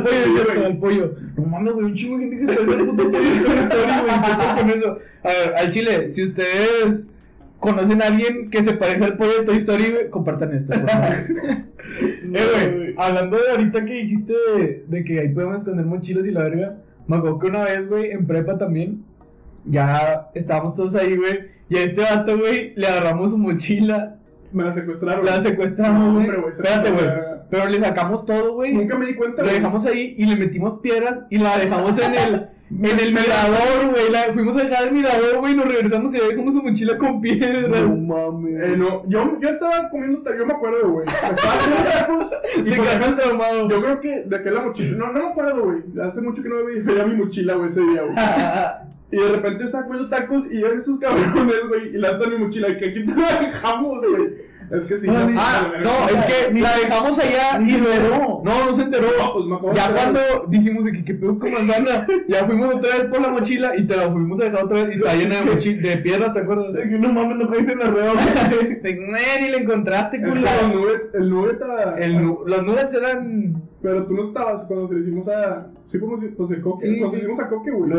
pollo, al pollo, al pollo. No mames, güey, un chingo de gente que se parece al puto Toy Story, güey. ¿qué pasa con eso? A ver, al chile, si ustedes conocen a alguien que se parece al pollo de Toy Story, compartan esto. Eh, güey, hablando de ahorita que dijiste de, de que ahí podemos esconder mochilas y la verga, me acuerdo que una vez, güey, en prepa también, ya estábamos todos ahí, güey, y a este vato, güey, le agarramos su mochila, Me la secuestraron. la secuestramos, No, güey, se- espérate, güey, pero le sacamos todo, güey, Nunca me di cuenta, lo dejamos ahí y le metimos piedras y la dejamos en el... En el mirador, güey, la fuimos a dejar el mirador, güey, nos regresamos y dejamos su mochila con piedras. No mames. Eh, no, yo, yo estaba comiendo, yo me acuerdo, güey. Y por ejemplo, traumado. Yo creo que de aquel la mochila, no, no me acuerdo, güey. Hace mucho que no ve- veía mi mochila, güey, ese día, güey. Y de repente estaba comiendo tacos y llegan estos cabrones, güey, y lanzan mi mochila. Y que aquí te la dejamos, güey. Es que sí. Ah, Ah, no, es que la dejamos allá Ni y luego. No, no se enteró. No, pues me Ya cuando dijimos de que qué pedo con manzana, ya fuimos otra vez por la mochila y te la fuimos a dejar otra vez y está llena de, mochi- de piedras, ¿te acuerdas? De que no mames, no caíste en la rueda. De, "Nah, ni la encontraste, Es que culo. los nuggets, el nugget a- El nu- los nuggets eran. Pero tú no estabas cuando se lo hicimos a. Sí, como si. Pues coque. Sí, cuando sí. hicimos a coque, güey. Lo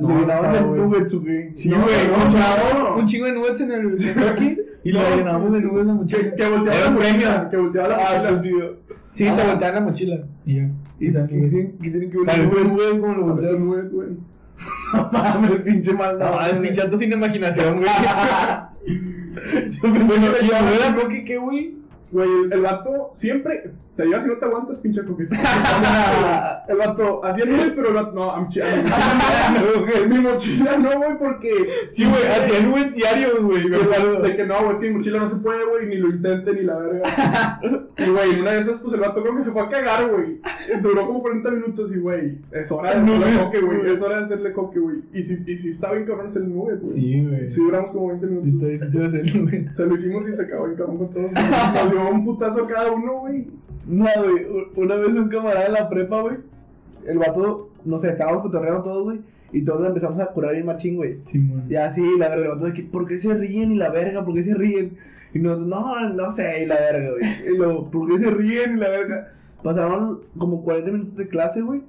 no, de nuggets, güey. Sí, güey, no, un chingo de nuggets en el Kentucky y lo No. llenábamos de nuggets en la mochila. Que, que volteaba la mochila. Que volteaba la Ah, mochila. pues, tío. Sí, te Ah. volteaban la mochila. Y ya. Y ¿Qué salía. tienen qué tienen que nuggets? nugget como lo un nugget, güey. No mames, pinche maldad. No, es pinchato sin imaginación, güey. bueno, y la nueva coque, ¿qué, güey? Güey, el, el vato siempre te llevas y no te aguantas, pinche coque. el vato hacía nubes, pero el vato. No, a mi, chi- a mi, mochila no, güey, porque. Sí, güey, hacía nuggets diarios, güey. De, que no, güey, es que mi mochila no se puede, güey, ni lo intente, ni la verga. y, güey, en una de esas, pues el vato creo que se fue a cagar, güey. Duró como 40 minutos y, güey, es hora de hacerle coque, güey. Es hora de hacerle coque, güey. Y si, y si está bien cabrón el nugget, güey. Sí, güey. Sí, duramos como 20 Sí, minutos. Se lo hicimos y se acabó bien cabrón con todos. Nos dio un putazo a cada uno, güey. No, güey, una vez un camarada en la prepa, güey, el vato, no sé, estábamos cotorreando todos, güey, y todos empezamos a curar bien machín, güey. Simón. Y así, la verga, el vato de que, ¿por qué se ríen? Y la verga, ¿por qué se ríen? Y nosotros, no, no sé, y la verga, güey. Y luego, ¿por qué se ríen? Y la verga. Pasaron como 40 minutos de clase, güey.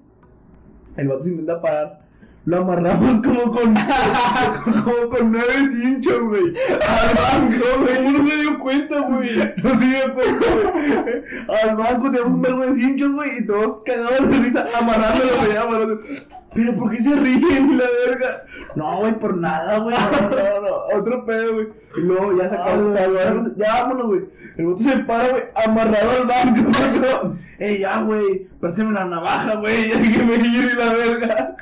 El vato se intenta parar. Lo amarramos como con, como con nueve cinchos, güey. Al banco, güey. ¿Cómo no se dio cuenta, güey? No se dio cuenta, güey. Al banco tenemos un verbo de cinchos, güey, y todos cagados de risa, amarrándolo, güey, amarrándolo. Pero ¿por qué se ríen la verga? No, güey, por nada, güey. No, no, no, otro pedo, güey. Y luego ya sacamos, Ah, ya vámonos, güey. El bote se para, güey, amarrado al banco, güey. Ey, ya, güey, préstame la navaja, güey, ya que me ir y la verga.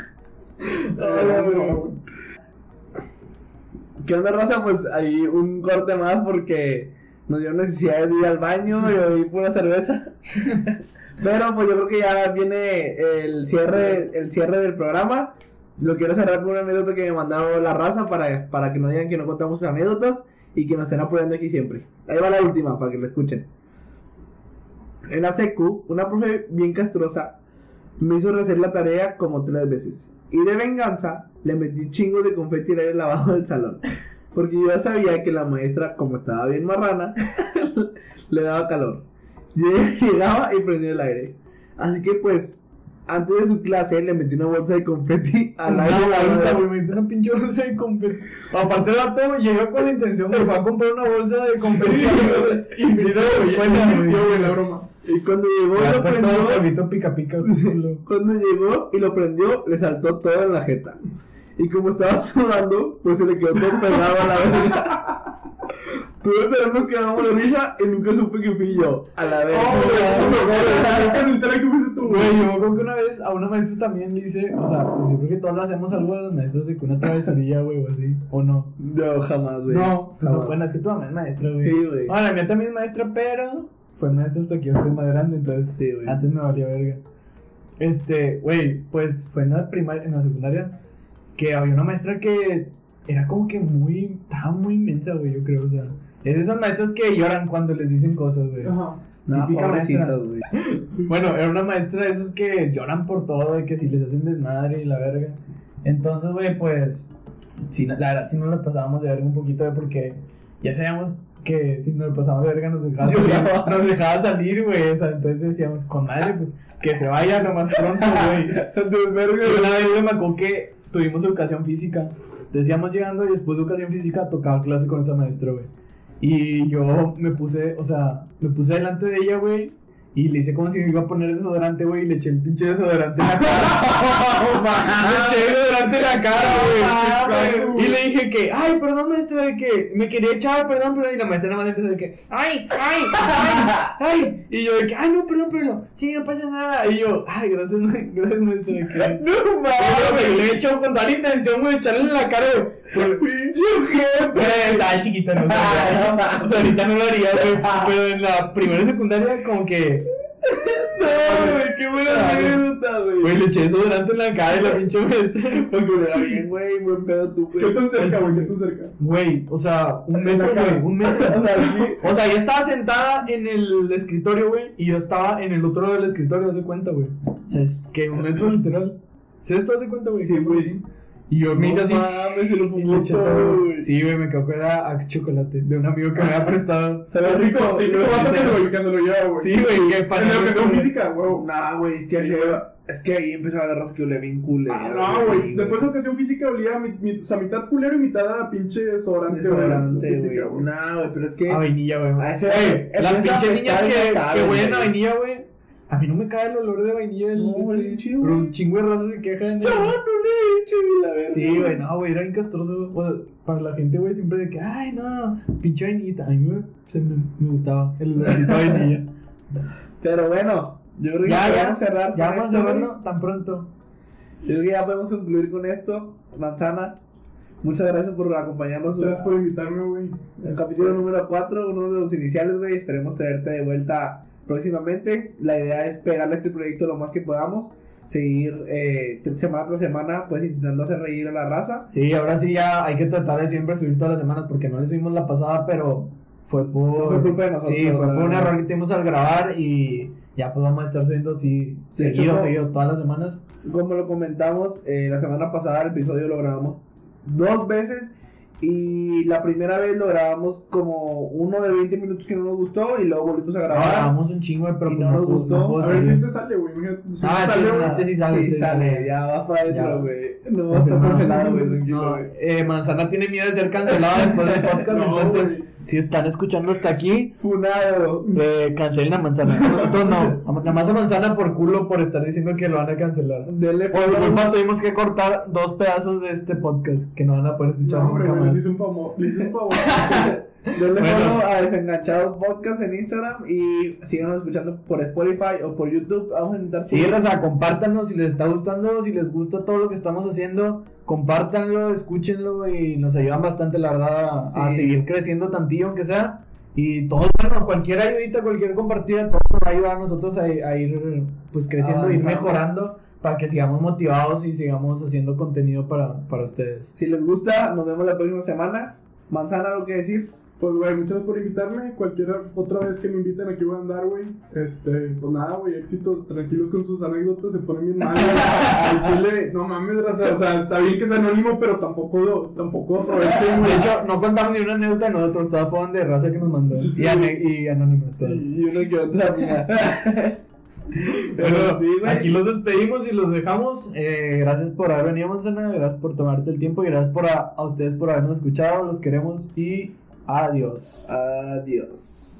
¿Qué onda, raza? Pues ahí un corte más porque nos dio necesidad de ir al baño y hoy pura cerveza. Pero pues yo creo que ya viene el cierre, el cierre del programa. Lo quiero cerrar con una anécdota que me mandaron la raza para, para que no digan que no contamos anécdotas y que nos estén apoyando aquí siempre. Ahí va la última para que la escuchen. En la secu, una profe bien castrosa me hizo rehacer la tarea como tres veces. Y de venganza, le metí un chingo de confeti en el abajo del salón. Porque yo ya sabía que la maestra, como estaba bien marrana, le daba calor. Yo llegaba y prendía el aire. Así que pues, antes de su clase le metí una bolsa de confeti al aire. de la bolsa, madera. güey, me hizo una pinche bolsa de confeti. Aparte el vato llegó con la intención, me fue a comprar una bolsa de confeti. Y me dio, güey, la broma. Y cuando llegó y lo prendió, pica pica, cuando llegó y lo prendió, le saltó todo en la jeta. Y como estaba sudando, pues se le quedó todo pegado a la verga. Todos tenemos que damos de risa y nunca supe que fui yo. A la verga. Güey, ¿qué resultará que fuiste tú, yo me acuerdo que una vez a una maestra también le hice, o sea, pues yo creo que todos hacemos algo a los maestros de que una travesurilla, güey, o así, o no. No, jamás, güey. No, pues no, jamás. bueno, es que tu mamá es maestra, güey. Sí, güey. Ah, la mía también es maestra, pero fue maestra hasta que yo fui más grande, entonces Sí, güey. antes me valía verga. Este, güey, pues fue en la primaria, en la secundaria, que había una maestra que era como que muy, estaba muy inmensa, güey, yo creo, o sea, es de esas maestras que lloran cuando les dicen cosas, güey. Ajá. No, pobrecitas, güey. Bueno, era una maestra de esas que lloran por todo, de que si les hacen desmadre y la verga. Entonces, güey, pues, sí, la verdad, sí nos la pasábamos de verga un poquito, güey, porque ya sabíamos que si nos la pasábamos de verga nos dejaba salir, nos dejaba salir, güey, o sea, entonces decíamos, con madre, pues, que se vaya lo más pronto, güey. Entonces, una vez me acuerdo que tuvimos educación física. Entonces íbamos llegando y después de educación física tocaba clase con esa maestra, güey. Y yo me puse, o sea, me puse delante de ella, güey. Y le hice como si me iba a poner desodorante, güey, y le eché el pinche desodorante en la cara. le eché desodorante en la cara, güey. y le dije que, ay, perdón, maestra, de que me quería echar, perdón, perdón. Y la maestra nada más empezó de que, ay, ay, ay, ay. Y yo de que, ay, no, perdón, perdón. Sí, no pasa nada. Y yo, ay, gracias, gracias, maestra. de que- No pero, güey, le he hecho con toda la intención, güey, echarle en la cara, Pinche ojete. Güey, Estaba chiquita, no sé. O sea, ahorita no lo haría, güey. Pero en la primera y secundaria, como que No, güey, qué buena anécdota, güey. Güey, le eché desodorante en la cara y la pinche maestra. Porque era bien, güey, buen pedo tú, güey. ¿Qué tan cerca, güey? ¿Qué tan cerca? Güey, o sea, un metro, güey, un metro. O sea, sí. O sea, ella estaba sentada en el escritorio, güey, y yo estaba en el otro lado del escritorio, haz de cuenta, güey. O sea, es que un metro literal. ¿Sí esto haz de cuenta, güey? Sí, güey. Y yo me hice así. mames, se lo y fumó le todo, güey. Sí, güey, me quedó que era Axe Chocolate, de un amigo que me había prestado. Sabe rico. Vato que se lo- que se lo lleva, güey. Sí, güey, que para la educación física, güey. Nah, güey, es que ahí, es que ahí empezaba a dar rasque olía bien culero. Ah, no, güey. Después de educación física olía mi, mi- o sea, mitad culero y mitad a pinche desodorante, güey. Desodorante, güey. Nah, güey, pero es que. A vainilla, güey. A ese- empieza Las pinches niñas que, que huelen a vainilla, güey. A mí no me cae el olor de vainilla. El, No, chido, Pero un chingo de razas se quejan. No, no le eches la verga. Sí, güey, no, güey, era bien castroso. O sea, para la gente, güey, siempre de que, ay, no, pinche vainillita. A mí me, se me, me gustaba el olorcito de vainilla. Pero bueno, yo creo que ya, ya, podemos cerrar. ya vamos a cerrarlo tan pronto. Yo creo que ya podemos concluir con esto. Manzana, muchas gracias por acompañarnos gracias por invitarme, güey. el capítulo número 4, uno de los iniciales, güey. Esperemos traerte de vuelta próximamente. La idea es pegarle a este proyecto lo más que podamos. Seguir eh, semana tras semana, pues intentando hacer reír a la raza. Sí, ahora sí ya hay que tratar de siempre subir todas las semanas porque no le subimos la pasada, pero fue por. Fue culpa de nosotros, Sí, fue por un error que tuvimos al grabar y ya pues vamos a estar subiendo sí, hecho, seguido, no- seguido, todas las semanas. Como lo comentamos, eh, la semana pasada el episodio lo grabamos dos veces. Y la primera vez lo grabamos como uno de 20 minutos que no nos gustó. Y luego volvimos a No, grabar. grabamos un chingo, pero Y pues no nos gustó. A ver si este sale, güey. Si Ah, sale, güey. este sí sale. Sí, este sí sale, ya va para adentro, güey. No va a estar No, cancelado, güey, No, eh, Manzana tiene miedo de ser cancelado después del podcast, No, entonces. Si están escuchando hasta aquí, Funado. eh, cancelen a Manzana. Nosotros no, nada más a Manzana por culo por estar diciendo que lo van a cancelar. Denle Por culpa tuvimos que cortar dos pedazos de este podcast que no van a poder escuchar No, hombre, nunca güey, más. les hice un favor. Hice un favor. Denle Bueno. follow a Desenganchados Podcast en Instagram. Y síganos escuchando por Spotify o por YouTube. Vamos a intentar. Sí, raza, compártanos si les está gustando, si les gusta todo lo que estamos haciendo, compártanlo, escúchenlo y nos ayudan bastante, la verdad, a, seguir creciendo tantillo, aunque sea. Y todo, bueno, cualquier ayudita, cualquier compartida, todo nos va a ayudar a nosotros a, a ir pues creciendo, ir Avanzando. mejorando para que sigamos motivados y sigamos haciendo contenido para, para ustedes. Si les gusta, nos vemos la próxima semana. Manzana, ¿algo que decir? Pues, güey, muchas gracias por invitarme. Cualquier otra vez que me inviten aquí voy a andar, güey. Este, pues nada, güey, éxito. Tranquilos con sus anécdotas, se ponen bien mal. chile, no mames, raza. O sea, está bien que sea anónimo, pero tampoco, tampoco aprovechen, güey. De hecho, no contamos ni una anécdota de nosotros, todas fueron de raza que nos mandó. Sí. Y, y anónimos todas. Y uno que otra. Bueno, Pero sí, güey. aquí los despedimos y los dejamos. Eh, gracias por haber venido, Manzana. Gracias por tomarte el tiempo y gracias por a, a ustedes por habernos escuchado. Los queremos y adiós. Adiós.